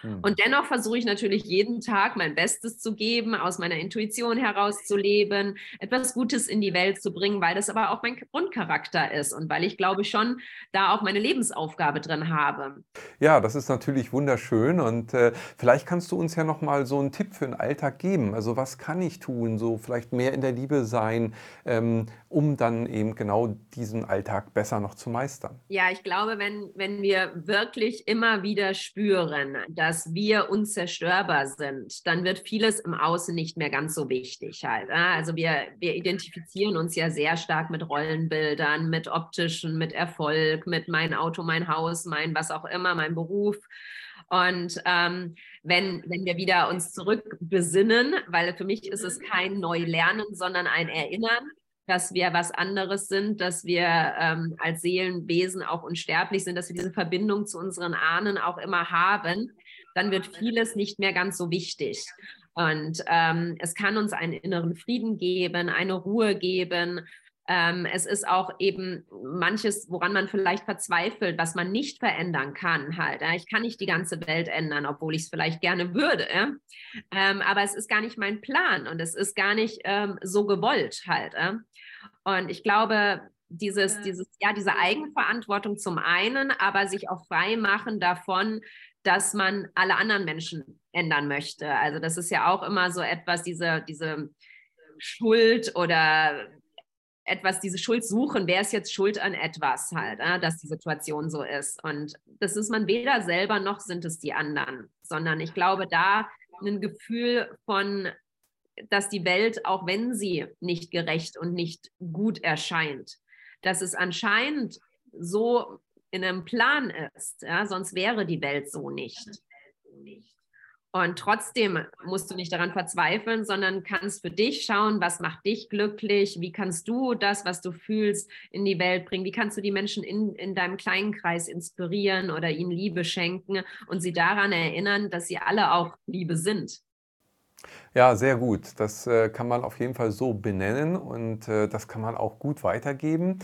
Hm. Und dennoch versuche ich natürlich jeden Tag mein Bestes zu geben, aus meiner Intuition heraus zu leben, etwas Gutes in die Welt zu bringen, weil das aber auch mein Grundcharakter ist und weil ich glaube schon da auch meine Lebensaufgabe drin habe. Ja, das ist natürlich wunderschön und äh, vielleicht kannst du uns ja noch mal so einen Tipp für den Alltag geben. Also was kann ich tun? So vielleicht mehr in der Liebe sein, ähm, um dann eben genau diesen Alltag besser noch zu meistern. Ja, ich glaube, wenn wenn wir wirklich immer wieder spüren, dass dass wir unzerstörbar sind, dann wird vieles im Außen nicht mehr ganz so wichtig halt. Also wir, wir identifizieren uns ja sehr stark mit Rollenbildern, mit optischen, mit Erfolg, mit mein Auto, mein Haus, mein was auch immer, mein Beruf. Und ähm, wenn, wenn wir wieder uns zurückbesinnen, weil für mich ist es kein Neulernen, sondern ein Erinnern, dass wir was anderes sind, dass wir ähm, als Seelenwesen auch unsterblich sind, dass wir diese Verbindung zu unseren Ahnen auch immer haben, dann wird vieles nicht mehr ganz so wichtig. Und ähm, es kann uns einen inneren Frieden geben, eine Ruhe geben. Ähm, es ist auch eben manches, woran man vielleicht verzweifelt, was man nicht verändern kann. Halt, ja? Ich kann nicht die ganze Welt ändern, obwohl ich es vielleicht gerne würde. Ja? Ähm, aber es ist gar nicht mein Plan und es ist gar nicht ähm, so gewollt halt. Ja? Und ich glaube, dieses, dieses, ja, diese Eigenverantwortung zum einen, aber sich auch frei machen davon, dass man alle anderen Menschen ändern möchte. Also das ist ja auch immer so etwas, diese, diese Schuld oder etwas, diese Schuld suchen, wer ist jetzt schuld an etwas halt, äh, dass die Situation so ist. Und das ist man weder selber noch sind es die anderen, sondern ich glaube, da ein Gefühl von dass die Welt, auch wenn sie nicht gerecht und nicht gut erscheint, dass es anscheinend so in einem Plan ist, ja, sonst wäre die Welt so nicht. Und trotzdem musst du nicht daran verzweifeln, sondern kannst für dich schauen, was macht dich glücklich, wie kannst du das, was du fühlst, in die Welt bringen, wie kannst du die Menschen in, in deinem kleinen Kreis inspirieren oder ihnen Liebe schenken und sie daran erinnern, dass sie alle auch Liebe sind. Ja, sehr gut. Das äh, kann man auf jeden Fall so benennen und äh, das kann man auch gut weitergeben.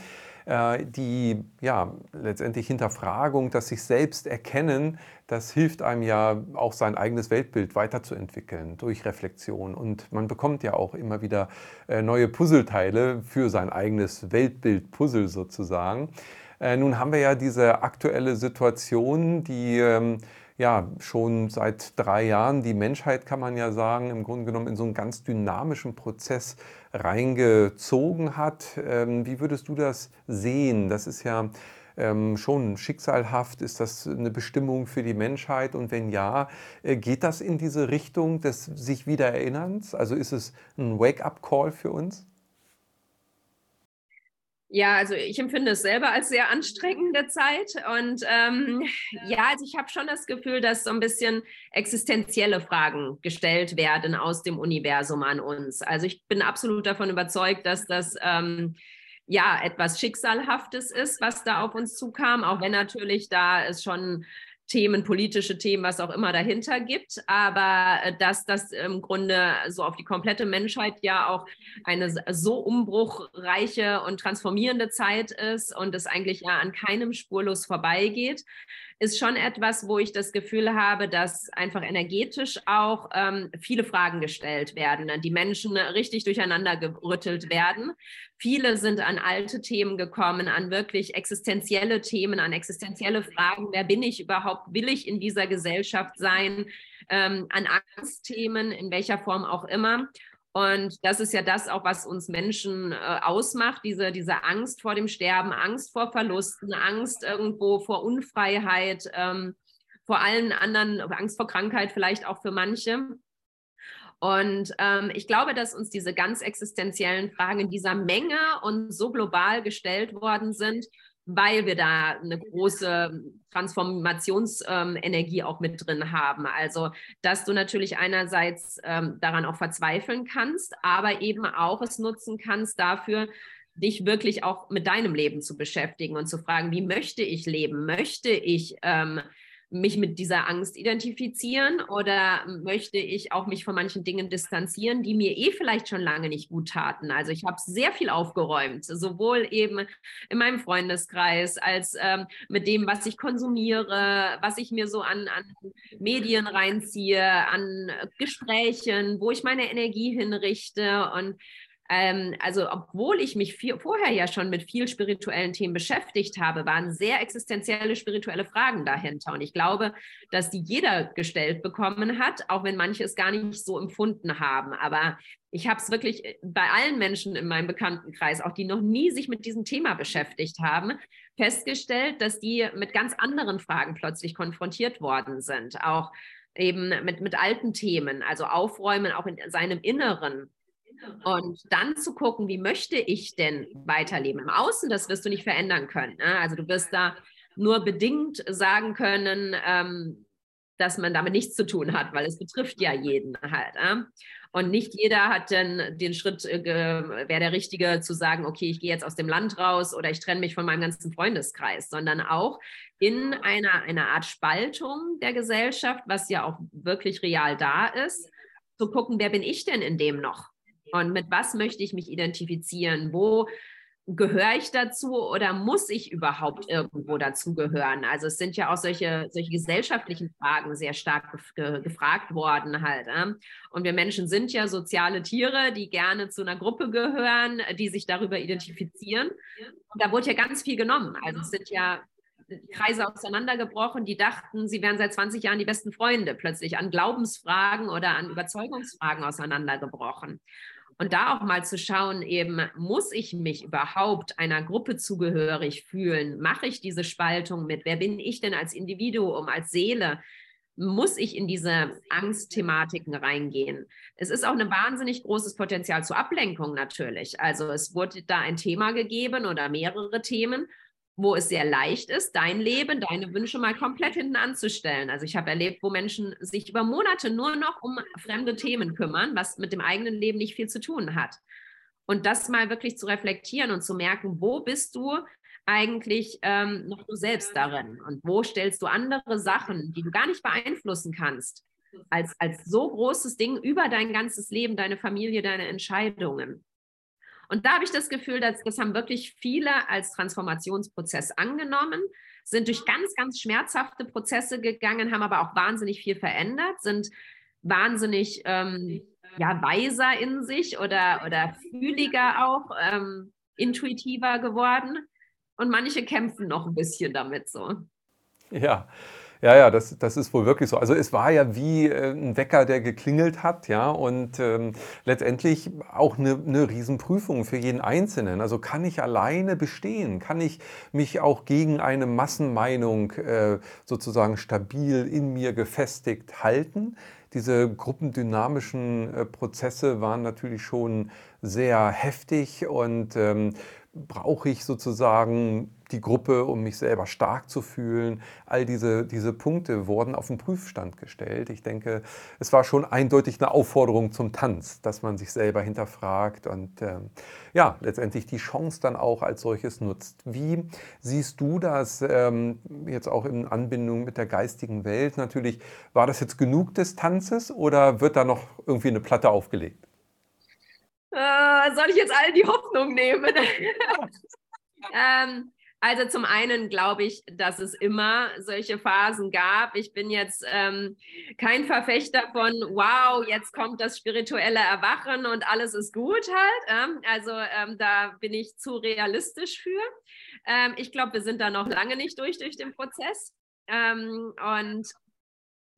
Äh, die ja, letztendlich Hinterfragung, das sich selbst erkennen, das hilft einem ja auch sein eigenes Weltbild weiterzuentwickeln durch Reflexion. Und man bekommt ja auch immer wieder äh, neue Puzzleteile für sein eigenes Weltbild-Puzzle sozusagen. Äh, nun haben wir ja diese aktuelle Situation, die ähm, ja schon seit drei Jahren die Menschheit, kann man ja sagen, im Grunde genommen in so einen ganz dynamischen Prozess reingezogen hat. Ähm, wie würdest du das sehen? Das ist ja ähm, schon schicksalhaft? Ist das eine Bestimmung für die Menschheit? Und wenn ja, äh, geht das in diese Richtung des sich Wiedererinnerns? Also ist es ein Wake-up-Call für uns? Ja, also ich empfinde es selber als sehr anstrengende Zeit. Und ähm, ja, also ich habe schon das Gefühl, dass so ein bisschen existenzielle Fragen gestellt werden aus dem Universum an uns. Also ich bin absolut davon überzeugt, dass das ähm, ja etwas Schicksalhaftes ist, was da auf uns zukam, auch wenn natürlich da es schon Themen, politische Themen, was auch immer dahinter gibt, aber äh, dass das im Grunde so auf die komplette Menschheit ja auch eine so umbruchreiche und transformierende Zeit ist und es eigentlich ja an keinem spurlos vorbeigeht, ist schon etwas, wo ich das Gefühl habe, dass einfach energetisch auch ähm, viele Fragen gestellt werden, die Menschen richtig durcheinander gerüttelt werden. Viele sind an alte Themen gekommen, an wirklich existenzielle Themen, an existenzielle Fragen. Wer bin ich überhaupt? Will ich in dieser Gesellschaft sein? Ähm, an Angstthemen, in welcher Form auch immer. Und das ist ja das auch, was uns Menschen äh, ausmacht, diese, diese Angst vor dem Sterben, Angst vor Verlusten, Angst irgendwo vor Unfreiheit, ähm, vor allen anderen, Angst vor Krankheit vielleicht auch für manche. Und ähm, ich glaube, dass uns diese ganz existenziellen Fragen in dieser Menge und so global gestellt worden sind, weil wir da eine große Transformationsenergie auch mit drin haben. Also, dass du natürlich einerseits ähm, daran auch verzweifeln kannst, aber eben auch es nutzen kannst dafür, dich wirklich auch mit deinem Leben zu beschäftigen und zu fragen, wie möchte ich leben? Möchte ich ähm, mich mit dieser Angst identifizieren oder möchte ich auch mich von manchen Dingen distanzieren, die mir eh vielleicht schon lange nicht gut taten? Also ich habe sehr viel aufgeräumt, sowohl eben in meinem Freundeskreis als ähm, mit dem, was ich konsumiere, was ich mir so an, an Medien reinziehe, an Gesprächen, wo ich meine Energie hinrichte und Ähm, also obwohl ich mich viel, vorher ja schon mit viel spirituellen Themen beschäftigt habe, waren sehr existenzielle spirituelle Fragen dahinter. Und ich glaube, dass die jeder gestellt bekommen hat, auch wenn manche es gar nicht so empfunden haben. Aber ich habe es wirklich äh, bei allen Menschen in meinem Bekanntenkreis, auch die noch nie sich mit diesem Thema beschäftigt haben, festgestellt, dass die mit ganz anderen Fragen plötzlich konfrontiert worden sind. Auch eben mit, mit alten Themen, also aufräumen auch in seinem Inneren. Und dann zu gucken, wie möchte ich denn weiterleben im Außen, das wirst du nicht verändern können. Ne? Also du wirst da nur bedingt sagen können, ähm, dass man damit nichts zu tun hat, weil es betrifft ja jeden halt. Äh? Und nicht jeder hat dann den Schritt, äh, wäre der Richtige zu sagen, okay, ich gehe jetzt aus dem Land raus oder ich trenne mich von meinem ganzen Freundeskreis, sondern auch in einer, einer Art Spaltung der Gesellschaft, was ja auch wirklich real da ist, zu gucken, wer bin ich denn in dem noch? Und mit was möchte ich mich identifizieren? Wo gehöre ich dazu oder muss ich überhaupt irgendwo dazugehören? Also es sind ja auch solche, solche gesellschaftlichen Fragen sehr stark ge gefragt worden halt. Äh? Und wir Menschen sind ja soziale Tiere, die gerne zu einer Gruppe gehören, die sich darüber identifizieren. Und da wurde ja ganz viel genommen. Also es sind ja Kreise auseinandergebrochen, die dachten, sie wären seit 20 Jahren die besten Freunde, plötzlich an Glaubensfragen oder an Überzeugungsfragen auseinandergebrochen. Und da auch mal zu schauen, eben, muss ich mich überhaupt einer Gruppe zugehörig fühlen? Mache ich diese Spaltung mit? Wer bin ich denn als Individuum, als Seele? Muss ich in diese Angstthematiken reingehen? Es ist auch ein wahnsinnig großes Potenzial zur Ablenkung natürlich. Also es wurde da ein Thema gegeben oder mehrere Themen wo es sehr leicht ist, dein Leben, deine Wünsche mal komplett hinten anzustellen. Also ich habe erlebt, wo Menschen sich über Monate nur noch um fremde Themen kümmern, was mit dem eigenen Leben nicht viel zu tun hat. Und das mal wirklich zu reflektieren und zu merken, wo bist du eigentlich ähm, noch du selbst darin und wo stellst du andere Sachen, die du gar nicht beeinflussen kannst, als, als so großes Ding über dein ganzes Leben, deine Familie, deine Entscheidungen. Und da habe ich das Gefühl, dass das haben wirklich viele als Transformationsprozess angenommen, sind durch ganz, ganz schmerzhafte Prozesse gegangen, haben aber auch wahnsinnig viel verändert, sind wahnsinnig ähm, ja, weiser in sich oder, oder fühliger auch, ähm, intuitiver geworden. Und manche kämpfen noch ein bisschen damit so. Ja, ja, ja, das, das ist wohl wirklich so. Also es war ja wie äh, ein Wecker, der geklingelt hat, ja, und ähm, letztendlich auch eine, eine Riesenprüfung für jeden Einzelnen. Also kann ich alleine bestehen? Kann ich mich auch gegen eine Massenmeinung äh, sozusagen stabil in mir gefestigt halten? Diese gruppendynamischen äh, Prozesse waren natürlich schon sehr heftig und ähm, brauche ich sozusagen die Gruppe, um mich selber stark zu fühlen. All diese, diese Punkte wurden auf den Prüfstand gestellt. Ich denke, es war schon eindeutig eine Aufforderung zum Tanz, dass man sich selber hinterfragt und äh, ja, letztendlich die Chance dann auch als solches nutzt. Wie siehst du das ähm, jetzt auch in Anbindung mit der geistigen Welt? Natürlich, war das jetzt genug des Tanzes oder wird da noch irgendwie eine Platte aufgelegt? Äh, soll ich jetzt allen die Hoffnung nehmen? ähm, also zum einen glaube ich, dass es immer solche Phasen gab. Ich bin jetzt ähm, kein Verfechter von, wow, jetzt kommt das spirituelle Erwachen und alles ist gut halt. Ähm, also ähm, da bin ich zu realistisch für. Ähm, ich glaube, wir sind da noch lange nicht durch durch den Prozess. Ähm, und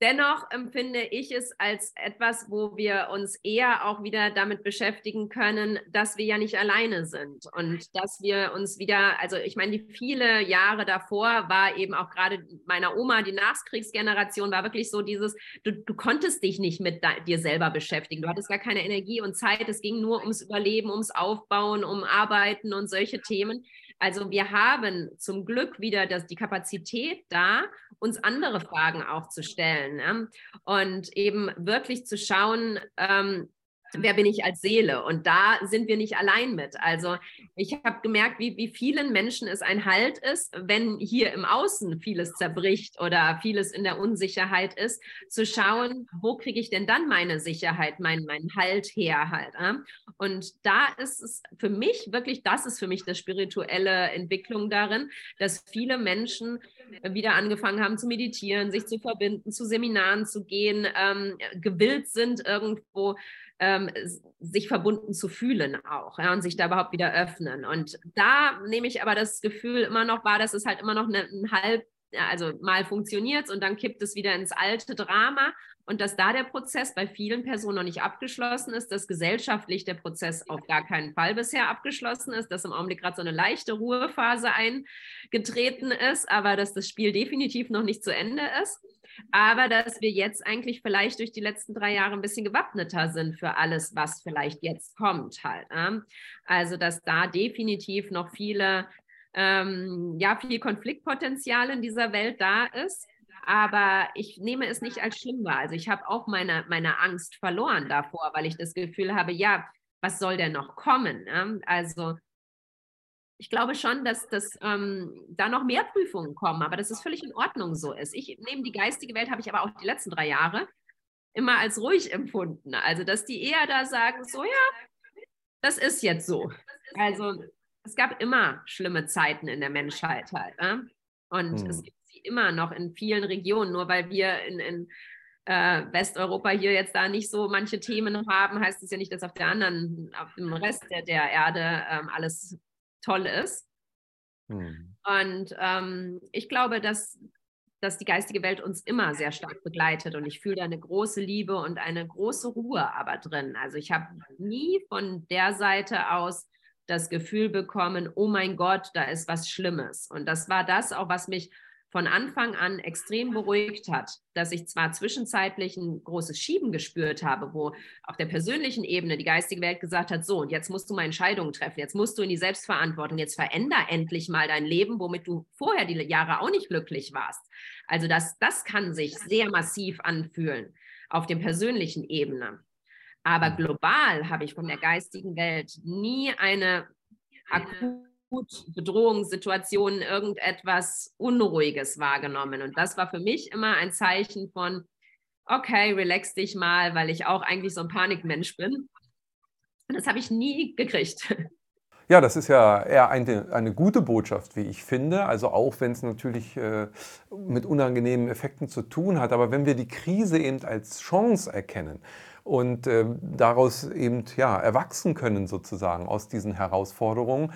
Dennoch empfinde ich es als etwas, wo wir uns eher auch wieder damit beschäftigen können, dass wir ja nicht alleine sind und dass wir uns wieder, also ich meine, die viele Jahre davor war eben auch gerade meiner Oma, die Nachkriegsgeneration, war wirklich so dieses, du, du konntest dich nicht mit dir selber beschäftigen, du hattest gar keine Energie und Zeit, es ging nur ums Überleben, ums Aufbauen, um Arbeiten und solche Themen. Also wir haben zum Glück wieder das, die Kapazität da, uns andere Fragen auch zu stellen ne? und eben wirklich zu schauen, ähm, wer bin ich als Seele? Und da sind wir nicht allein mit. Also ich habe gemerkt, wie, wie vielen Menschen es ein Halt ist, wenn hier im Außen vieles zerbricht oder vieles in der Unsicherheit ist, zu schauen, wo kriege ich denn dann meine Sicherheit, meinen mein Halt her halt. Äh? Und da ist es für mich wirklich, das ist für mich das spirituelle Entwicklung darin, dass viele Menschen wieder angefangen haben zu meditieren, sich zu verbinden, zu Seminaren zu gehen, ähm, gewillt sind, irgendwo ähm, sich verbunden zu fühlen auch ja, und sich da überhaupt wieder öffnen. Und da nehme ich aber das Gefühl immer noch wahr, dass es halt immer noch eine, ein halb also mal funktioniert und dann kippt es wieder ins alte Drama und dass da der Prozess bei vielen Personen noch nicht abgeschlossen ist, dass gesellschaftlich der Prozess auf gar keinen Fall bisher abgeschlossen ist, dass im Augenblick gerade so eine leichte Ruhephase eingetreten ist, aber dass das Spiel definitiv noch nicht zu Ende ist. Aber dass wir jetzt eigentlich vielleicht durch die letzten drei Jahre ein bisschen gewappneter sind für alles, was vielleicht jetzt kommt halt. Ne? Also dass da definitiv noch viele ähm, ja, viel Konfliktpotenzial in dieser Welt da ist. Aber ich nehme es nicht als schlimm wahr. Also ich habe auch meine, meine Angst verloren davor, weil ich das Gefühl habe, ja, was soll denn noch kommen? Ne? Also ich glaube schon, dass, dass ähm, da noch mehr Prüfungen kommen, aber dass es völlig in Ordnung so ist. Ich nehme die geistige Welt, habe ich aber auch die letzten drei Jahre immer als ruhig empfunden. Also, dass die eher da sagen, so ja, das ist jetzt so. Also es gab immer schlimme Zeiten in der Menschheit halt. Ne? Und hm. es immer noch in vielen Regionen, nur weil wir in, in äh, Westeuropa hier jetzt da nicht so manche Themen haben, heißt es ja nicht, dass auf der anderen, auf dem Rest der, der Erde ähm, alles toll ist. Hm. Und ähm, ich glaube, dass, dass die geistige Welt uns immer sehr stark begleitet und ich fühle da eine große Liebe und eine große Ruhe aber drin. Also ich habe nie von der Seite aus das Gefühl bekommen, oh mein Gott, da ist was Schlimmes. Und das war das auch, was mich von Anfang an extrem beruhigt hat, dass ich zwar zwischenzeitlich ein großes Schieben gespürt habe, wo auf der persönlichen Ebene die geistige Welt gesagt hat, so, und jetzt musst du mal Entscheidungen treffen, jetzt musst du in die Selbstverantwortung, jetzt veränder endlich mal dein Leben, womit du vorher die Jahre auch nicht glücklich warst. Also das, das kann sich sehr massiv anfühlen auf der persönlichen Ebene. Aber global habe ich von der geistigen Welt nie eine akut Bedrohungssituation, irgendetwas Unruhiges wahrgenommen. Und das war für mich immer ein Zeichen von, okay, relax dich mal, weil ich auch eigentlich so ein Panikmensch bin. Und das habe ich nie gekriegt. Ja, das ist ja eher eine, eine gute Botschaft, wie ich finde. Also auch wenn es natürlich äh, mit unangenehmen Effekten zu tun hat. Aber wenn wir die Krise eben als Chance erkennen und äh, daraus eben ja, erwachsen können sozusagen aus diesen Herausforderungen,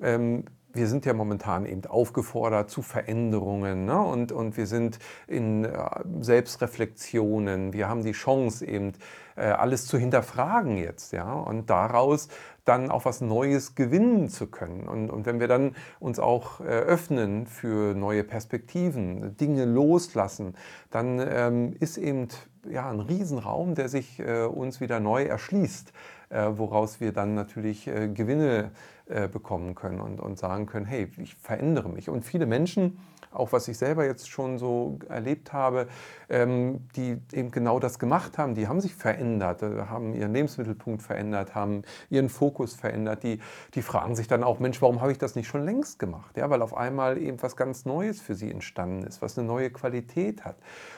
ähm, wir sind ja momentan eben aufgefordert zu Veränderungen ne? und, und wir sind in äh, Selbstreflexionen. Wir haben die Chance eben äh, alles zu hinterfragen jetzt ja und daraus dann auch was Neues gewinnen zu können. Und, und wenn wir dann uns auch äh, öffnen für neue Perspektiven, Dinge loslassen, dann ähm, ist eben ja, ein Riesenraum, der sich uns wieder neu erschließt, woraus wir dann natürlich Gewinne äh, bekommen können und, und sagen können, hey, ich verändere mich. Und viele Menschen, auch was ich selber jetzt schon so erlebt habe, ähm, die eben genau das gemacht haben, die haben sich verändert, äh, haben ihren Lebensmittelpunkt verändert, haben ihren Fokus verändert, die, die fragen sich dann auch, Mensch, warum habe ich das nicht schon längst gemacht? Ja, weil auf einmal eben was ganz Neues für sie entstanden ist, was eine neue Qualität hat.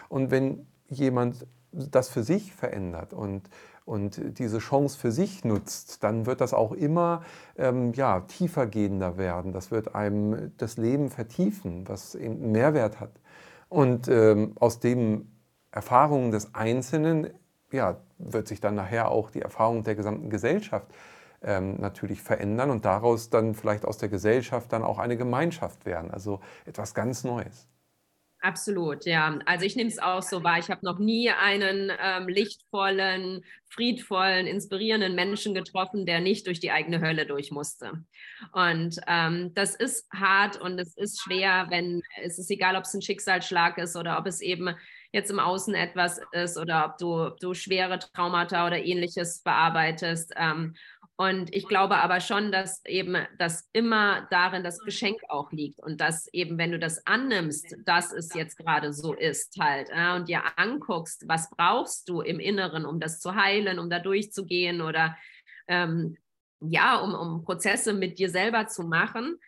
Und wenn jemand das für sich verändert und, und diese Chance für sich nutzt, dann wird das auch immer ähm, ja, tiefergehender werden. Das wird einem das Leben vertiefen, was eben einen Mehrwert hat. Und ähm, aus den Erfahrungen des Einzelnen ja, wird sich dann nachher auch die Erfahrung der gesamten Gesellschaft ähm, natürlich verändern und daraus dann vielleicht aus der Gesellschaft dann auch eine Gemeinschaft werden. Also etwas ganz Neues. Absolut, ja. Also ich nehme es auch so wahr. Ich habe noch nie einen ähm, lichtvollen, friedvollen, inspirierenden Menschen getroffen, der nicht durch die eigene Hölle durch musste. Und ähm, das ist hart und es ist schwer, wenn es ist egal, ob es ein Schicksalsschlag ist oder ob es eben jetzt im Außen etwas ist oder ob du, du schwere Traumata oder ähnliches bearbeitest. Ähm, und ich glaube aber schon, dass eben das immer darin das Geschenk auch liegt und dass eben, wenn du das annimmst, dass es jetzt gerade so ist halt äh, und dir anguckst, was brauchst du im Inneren, um das zu heilen, um da durchzugehen oder ähm, ja, um, um Prozesse mit dir selber zu machen,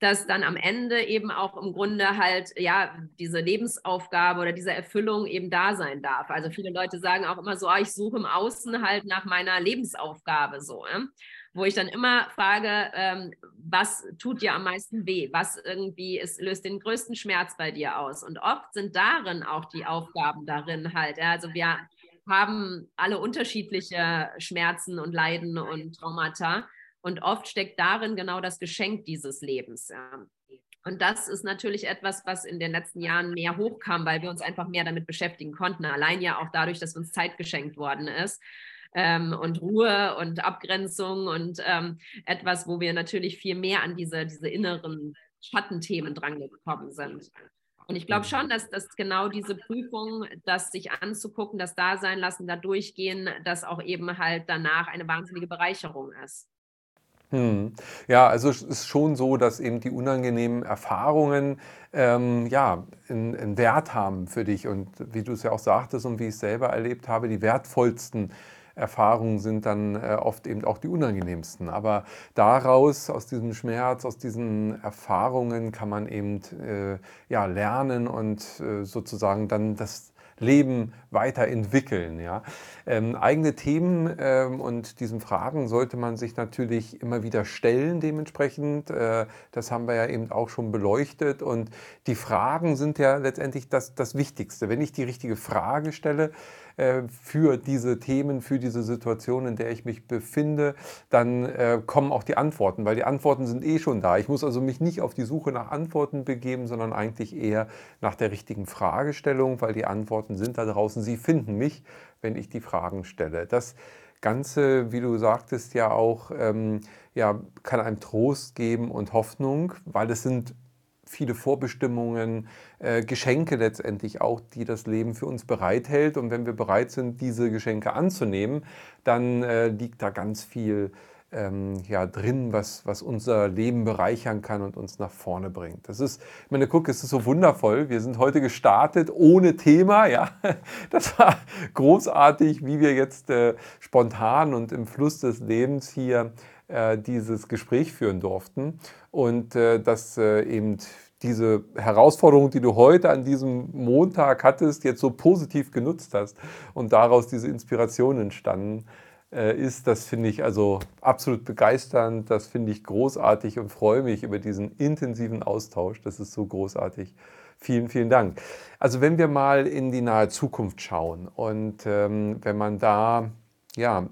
dass dann am Ende eben auch im Grunde halt, ja, diese Lebensaufgabe oder diese Erfüllung eben da sein darf. Also viele Leute sagen auch immer so, ah, ich suche im Außen halt nach meiner Lebensaufgabe so. Ne? Wo ich dann immer frage, ähm, was tut dir am meisten weh? Was irgendwie ist, löst den größten Schmerz bei dir aus? Und oft sind darin auch die Aufgaben darin halt. Ja? Also wir haben alle unterschiedliche Schmerzen und Leiden und Traumata. Und oft steckt darin genau das Geschenk dieses Lebens. Und das ist natürlich etwas, was in den letzten Jahren mehr hochkam, weil wir uns einfach mehr damit beschäftigen konnten. Allein ja auch dadurch, dass uns Zeit geschenkt worden ist. Ähm, und Ruhe und Abgrenzung und ähm, etwas, wo wir natürlich viel mehr an diese, diese inneren Schattenthemen drangekommen sind. Und ich glaube schon, dass, dass genau diese Prüfung, das sich anzugucken, das da sein lassen, da durchgehen, das auch eben halt danach eine wahnsinnige Bereicherung ist. Hm. Ja, also es ist schon so, dass eben die unangenehmen Erfahrungen ähm, ja, einen Wert haben für dich. Und wie du es ja auch sagtest und wie ich es selber erlebt habe, die wertvollsten Erfahrungen sind dann äh, oft eben auch die unangenehmsten. Aber daraus, aus diesem Schmerz, aus diesen Erfahrungen kann man eben äh, ja, lernen und äh, sozusagen dann das Leben weiterentwickeln. Ja? Ähm, eigene Themen ähm, und diesen Fragen sollte man sich natürlich immer wieder stellen dementsprechend. Äh, das haben wir ja eben auch schon beleuchtet. Und die Fragen sind ja letztendlich das, das Wichtigste. Wenn ich die richtige Frage stelle, für diese Themen, für diese Situation, in der ich mich befinde, dann äh, kommen auch die Antworten, weil die Antworten sind eh schon da. Ich muss also mich nicht auf die Suche nach Antworten begeben, sondern eigentlich eher nach der richtigen Fragestellung, weil die Antworten sind da draußen. Sie finden mich, wenn ich die Fragen stelle. Das Ganze, wie du sagtest, ja auch, ähm, ja, kann einem Trost geben und Hoffnung, weil es sind viele Vorbestimmungen, äh, Geschenke letztendlich auch, die das Leben für uns bereithält. Und wenn wir bereit sind, diese Geschenke anzunehmen, dann äh, liegt da ganz viel ähm, ja, drin, was, was unser Leben bereichern kann und uns nach vorne bringt. Das ist, ich meine, guck, es ist so wundervoll. Wir sind heute gestartet ohne Thema. Ja, das war großartig, wie wir jetzt äh, spontan und im Fluss des Lebens hier dieses Gespräch führen durften und äh, dass äh, eben diese Herausforderung, die du heute an diesem Montag hattest, jetzt so positiv genutzt hast und daraus diese Inspiration entstanden ist, das finde ich also absolut begeisternd, das finde ich großartig und freue mich über diesen intensiven Austausch. Das ist so großartig. Vielen, vielen Dank. Also wenn wir mal in die nahe Zukunft schauen und ähm, wenn man da ja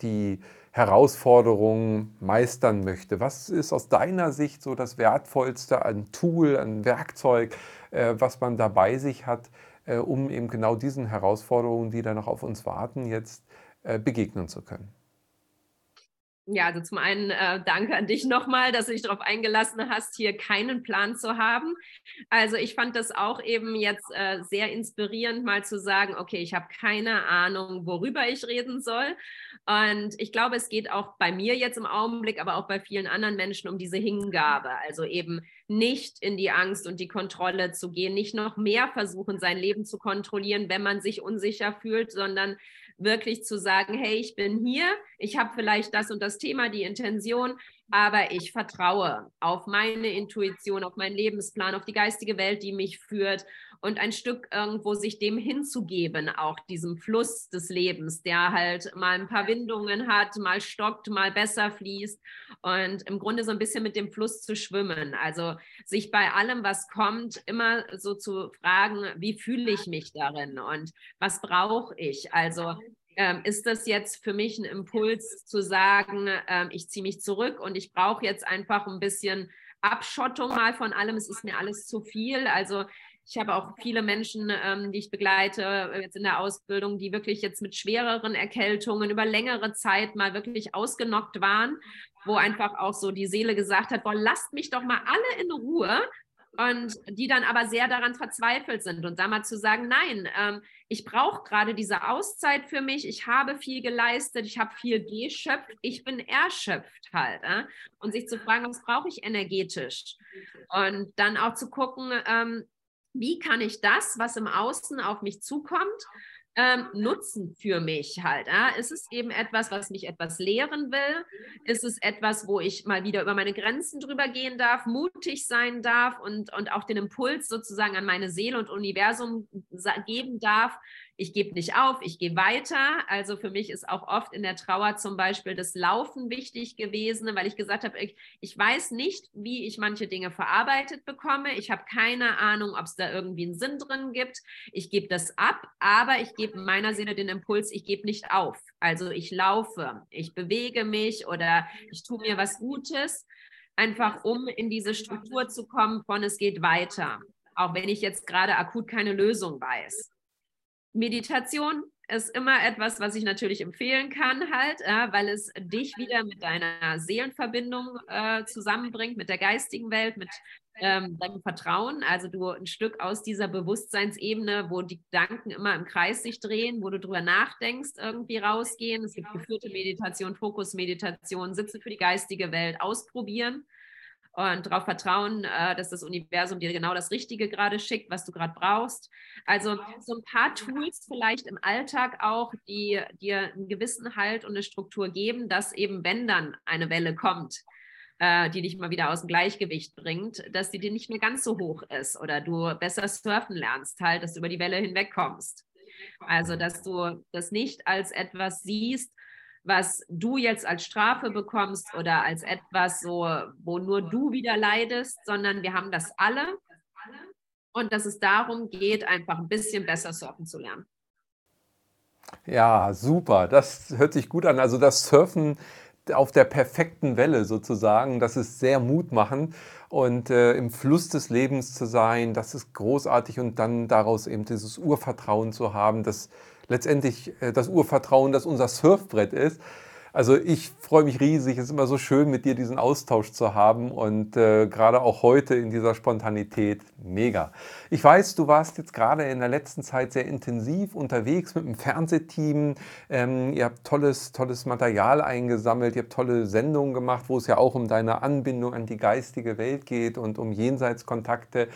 die Herausforderungen meistern möchte. Was ist aus deiner Sicht so das Wertvollste an Tool, an Werkzeug, äh, was man da bei sich hat, äh, um eben genau diesen Herausforderungen, die da noch auf uns warten, jetzt äh, begegnen zu können? Ja, also zum einen äh, danke an dich nochmal, dass du dich darauf eingelassen hast, hier keinen Plan zu haben. Also ich fand das auch eben jetzt äh, sehr inspirierend, mal zu sagen, okay, ich habe keine Ahnung, worüber ich reden soll. Und ich glaube, es geht auch bei mir jetzt im Augenblick, aber auch bei vielen anderen Menschen um diese Hingabe. Also eben nicht in die Angst und die Kontrolle zu gehen, nicht noch mehr versuchen, sein Leben zu kontrollieren, wenn man sich unsicher fühlt, sondern wirklich zu sagen, hey, ich bin hier, ich habe vielleicht das und das Thema, die Intention, aber ich vertraue auf meine Intuition, auf meinen Lebensplan, auf die geistige Welt, die mich führt und ein Stück irgendwo sich dem hinzugeben, auch diesem Fluss des Lebens, der halt mal ein paar Windungen hat, mal stockt, mal besser fließt und im Grunde so ein bisschen mit dem Fluss zu schwimmen. Also sich bei allem, was kommt, immer so zu fragen, wie fühle ich mich darin und was brauche ich? Also ähm, ist das jetzt für mich ein Impuls zu sagen, ähm, ich ziehe mich zurück und ich brauche jetzt einfach ein bisschen Abschottung mal von allem. Es ist mir alles zu viel. Also ich habe auch viele Menschen, ähm, die ich begleite äh, jetzt in der Ausbildung, die wirklich jetzt mit schwereren Erkältungen über längere Zeit mal wirklich ausgenockt waren, wo einfach auch so die Seele gesagt hat, boah, lasst mich doch mal alle in Ruhe und die dann aber sehr daran verzweifelt sind und da mal zu sagen, nein, ähm, ich brauche gerade diese Auszeit für mich, ich habe viel geleistet, ich habe viel geschöpft, ich bin erschöpft halt. Äh? Und sich zu fragen, was brauche ich energetisch? Und dann auch zu gucken, ähm, wie kann ich das, was im Außen auf mich zukommt, ähm, Nutzen für mich halt. Ja? Ist es eben etwas, was mich etwas lehren will? Ist es etwas, wo ich mal wieder über meine Grenzen drüber gehen darf, mutig sein darf und, und auch den Impuls sozusagen an meine Seele und Universum geben darf, ich gebe nicht auf, ich gehe weiter. Also für mich ist auch oft in der Trauer zum Beispiel das Laufen wichtig gewesen, weil ich gesagt habe, ich, ich weiß nicht, wie ich manche Dinge verarbeitet bekomme. Ich habe keine Ahnung, ob es da irgendwie einen Sinn drin gibt. Ich gebe das ab, aber ich gebe meiner Seele den Impuls, ich gebe nicht auf. Also ich laufe, ich bewege mich oder ich tue mir was Gutes, einfach um in diese Struktur zu kommen von es geht weiter auch wenn ich jetzt gerade akut keine Lösung weiß. Meditation ist immer etwas, was ich natürlich empfehlen kann, halt, äh, weil es dich wieder mit deiner Seelenverbindung äh, zusammenbringt, mit der geistigen Welt, mit ähm, deinem Vertrauen. Also du ein Stück aus dieser Bewusstseinsebene, wo die Gedanken immer im Kreis sich drehen, wo du drüber nachdenkst, irgendwie rausgehen. Es gibt geführte Meditation, Fokusmeditation, Sitze für die geistige Welt, ausprobieren und darauf vertrauen, äh, dass das Universum dir genau das Richtige gerade schickt, was du gerade brauchst. Also so ein paar Tools vielleicht im Alltag auch, die dir einen gewissen Halt und eine Struktur geben, dass eben, wenn dann eine Welle kommt, äh, die dich mal wieder aus dem Gleichgewicht bringt, dass die dir nicht mehr ganz so hoch ist oder du besser surfen lernst, halt, dass du über die Welle hinwegkommst. Also, dass du das nicht als etwas siehst, was du jetzt als Strafe bekommst oder als etwas so, wo nur du wieder leidest, sondern wir haben das alle und dass es darum geht, einfach ein bisschen besser surfen zu lernen. Ja, super. Das hört sich gut an. Also das Surfen auf der perfekten Welle sozusagen, das ist sehr mutmachend und äh, im Fluss des Lebens zu sein, das ist großartig und dann daraus eben dieses Urvertrauen zu haben, das letztendlich äh, das Urvertrauen, das unser Surfbrett ist. Also ich freue mich riesig. Es ist immer so schön, mit dir diesen Austausch zu haben und äh, gerade auch heute in dieser Spontanität mega. Ich weiß, du warst jetzt gerade in der letzten Zeit sehr intensiv unterwegs mit dem Fernsehteam. Ähm, ihr habt tolles, tolles Material eingesammelt. Ihr habt tolle Sendungen gemacht, wo es ja auch um deine Anbindung an die geistige Welt geht und um Jenseitskontakte.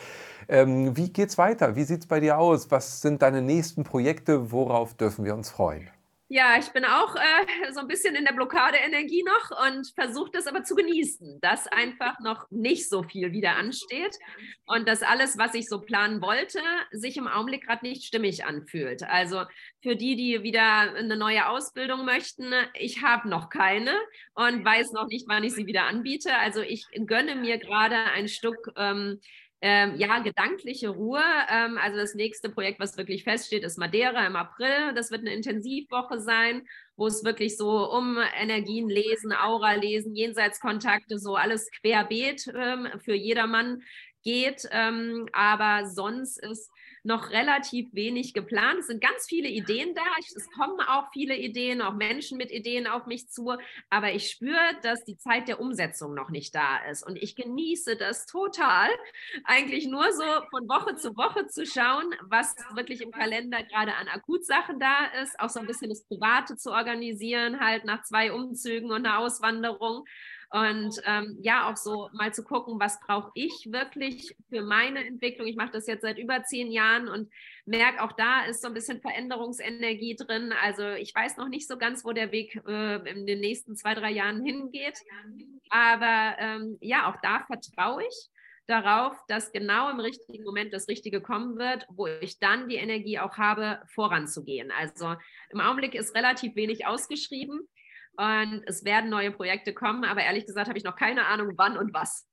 Ähm, wie geht's weiter? Wie sieht's bei dir aus? Was sind deine nächsten Projekte? Worauf dürfen wir uns freuen? Ja, ich bin auch äh, so ein bisschen in der Blockade-Energie noch und versuche das aber zu genießen, dass einfach noch nicht so viel wieder ansteht und dass alles, was ich so planen wollte, sich im Augenblick gerade nicht stimmig anfühlt. Also für die, die wieder eine neue Ausbildung möchten, ich habe noch keine und weiß noch nicht, wann ich sie wieder anbiete. Also ich gönne mir gerade ein Stück. Ähm, ähm, ja, gedankliche Ruhe. Ähm, also das nächste Projekt, was wirklich feststeht, ist Madeira im April. Das wird eine Intensivwoche sein, wo es wirklich so um Energien lesen, Aura lesen, Jenseitskontakte, so alles querbeet ähm, für jedermann geht. Ähm, aber sonst ist noch relativ wenig geplant. Es sind ganz viele Ideen da. Es kommen auch viele Ideen, auch Menschen mit Ideen auf mich zu. Aber ich spüre, dass die Zeit der Umsetzung noch nicht da ist. Und ich genieße das total, eigentlich nur so von Woche zu Woche zu schauen, was wirklich im Kalender gerade an Akutsachen da ist. Auch so ein bisschen das Private zu organisieren, halt nach zwei Umzügen und einer Auswanderung. Und ähm, ja, auch so mal zu gucken, was brauche ich wirklich für meine Entwicklung. Ich mache das jetzt seit über zehn Jahren und merke, auch da ist so ein bisschen Veränderungsenergie drin. Also ich weiß noch nicht so ganz, wo der Weg äh, in den nächsten zwei, drei Jahren hingeht. Aber ähm, ja, auch da vertraue ich darauf, dass genau im richtigen Moment das Richtige kommen wird, wo ich dann die Energie auch habe, voranzugehen. Also im Augenblick ist relativ wenig ausgeschrieben. Und es werden neue Projekte kommen, aber ehrlich gesagt habe ich noch keine Ahnung, wann und was.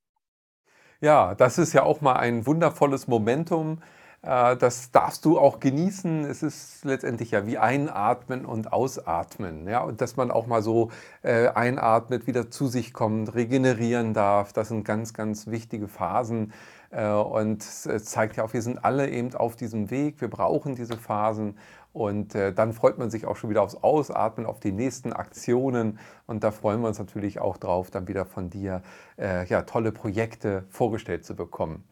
Ja, das ist ja auch mal ein wundervolles Momentum. Äh, das darfst du auch genießen. Es ist letztendlich ja wie einatmen und ausatmen. Ja? Und dass man auch mal so äh, einatmet, wieder zu sich kommt, regenerieren darf. Das sind ganz, ganz wichtige Phasen. Äh, und es zeigt ja auch, wir sind alle eben auf diesem Weg. Wir brauchen diese Phasen. Und äh, dann freut man sich auch schon wieder aufs Ausatmen, auf die nächsten Aktionen. Und da freuen wir uns natürlich auch drauf, dann wieder von dir äh, ja, tolle Projekte vorgestellt zu bekommen.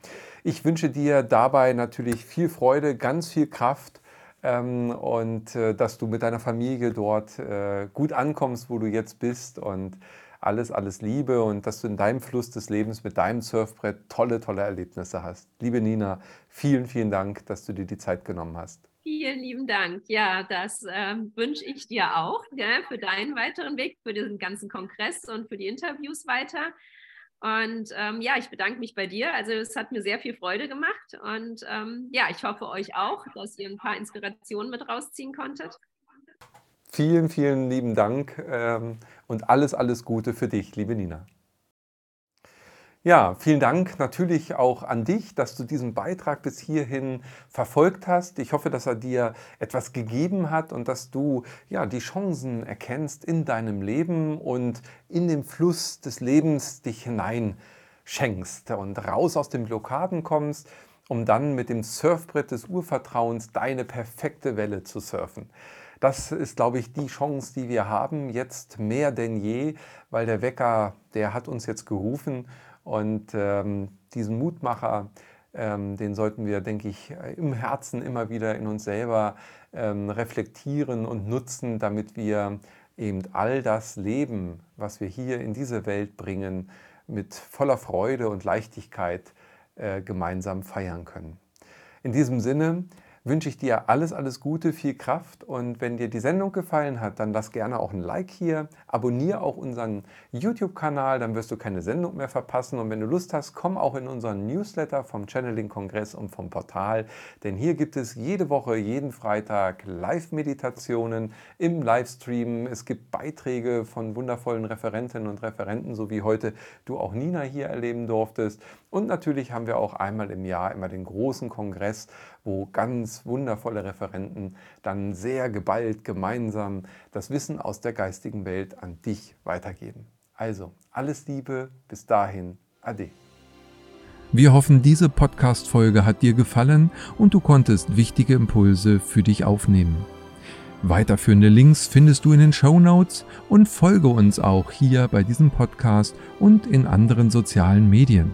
Ich wünsche dir dabei natürlich viel Freude, ganz viel Kraft ähm, und äh, dass du mit deiner Familie dort äh, gut ankommst, wo du jetzt bist. Und alles, alles Liebe und dass du in deinem Fluss des Lebens mit deinem Surfbrett tolle, tolle Erlebnisse hast. Liebe Nina, vielen, vielen Dank, dass du dir die Zeit genommen hast. Vielen lieben Dank. Ja, das äh, wünsche ich dir auch ja, für deinen weiteren Weg, für diesen ganzen Kongress und für die Interviews weiter. Und ähm, ja, ich bedanke mich bei dir. Also es hat mir sehr viel Freude gemacht. Und ähm, ja, ich hoffe euch auch, dass ihr ein paar Inspirationen mit rausziehen konntet. Vielen, vielen lieben Dank ähm, und alles, alles Gute für dich, liebe Nina. Ja, vielen Dank natürlich auch an dich, dass du diesen Beitrag bis hierhin verfolgt hast. Ich hoffe, dass er dir etwas gegeben hat und dass du ja die Chancen erkennst in deinem Leben und in den Fluss des Lebens dich hinein schenkst und raus aus den Blockaden kommst, um dann mit dem Surfbrett des Urvertrauens deine perfekte Welle zu surfen. Das ist, glaube ich, die Chance, die wir haben, jetzt mehr denn je, weil der Wecker, der hat uns jetzt gerufen und ähm, diesen Mutmacher, ähm, den sollten wir, denke ich, im Herzen immer wieder in uns selber ähm, reflektieren und nutzen, damit wir eben all das Leben, was wir hier in diese Welt bringen, mit voller Freude und Leichtigkeit äh, gemeinsam feiern können. In diesem Sinne wünsche ich dir alles, alles Gute, viel Kraft. Und wenn dir die Sendung gefallen hat, dann lass gerne auch ein Like hier, abonniere auch unseren YouTube-Kanal, dann wirst du keine Sendung mehr verpassen. Und wenn du Lust hast, komm auch in unseren Newsletter vom Channeling-Kongress und vom Portal, denn hier gibt es jede Woche, jeden Freitag Live-Meditationen im Livestream, es gibt Beiträge von wundervollen Referentinnen und Referenten, so wie heute du auch Nina hier erleben durftest und natürlich haben wir auch einmal im Jahr immer den großen Kongress, wo ganz wundervolle Referenten dann sehr geballt gemeinsam das Wissen aus der geistigen Welt an dich weitergeben. Also, alles Liebe, bis dahin, ade. Wir hoffen, diese Podcast-Folge hat dir gefallen und du konntest wichtige Impulse für dich aufnehmen. Weiterführende Links findest du in den Show Notes und folge uns auch hier bei diesem Podcast und in anderen sozialen Medien.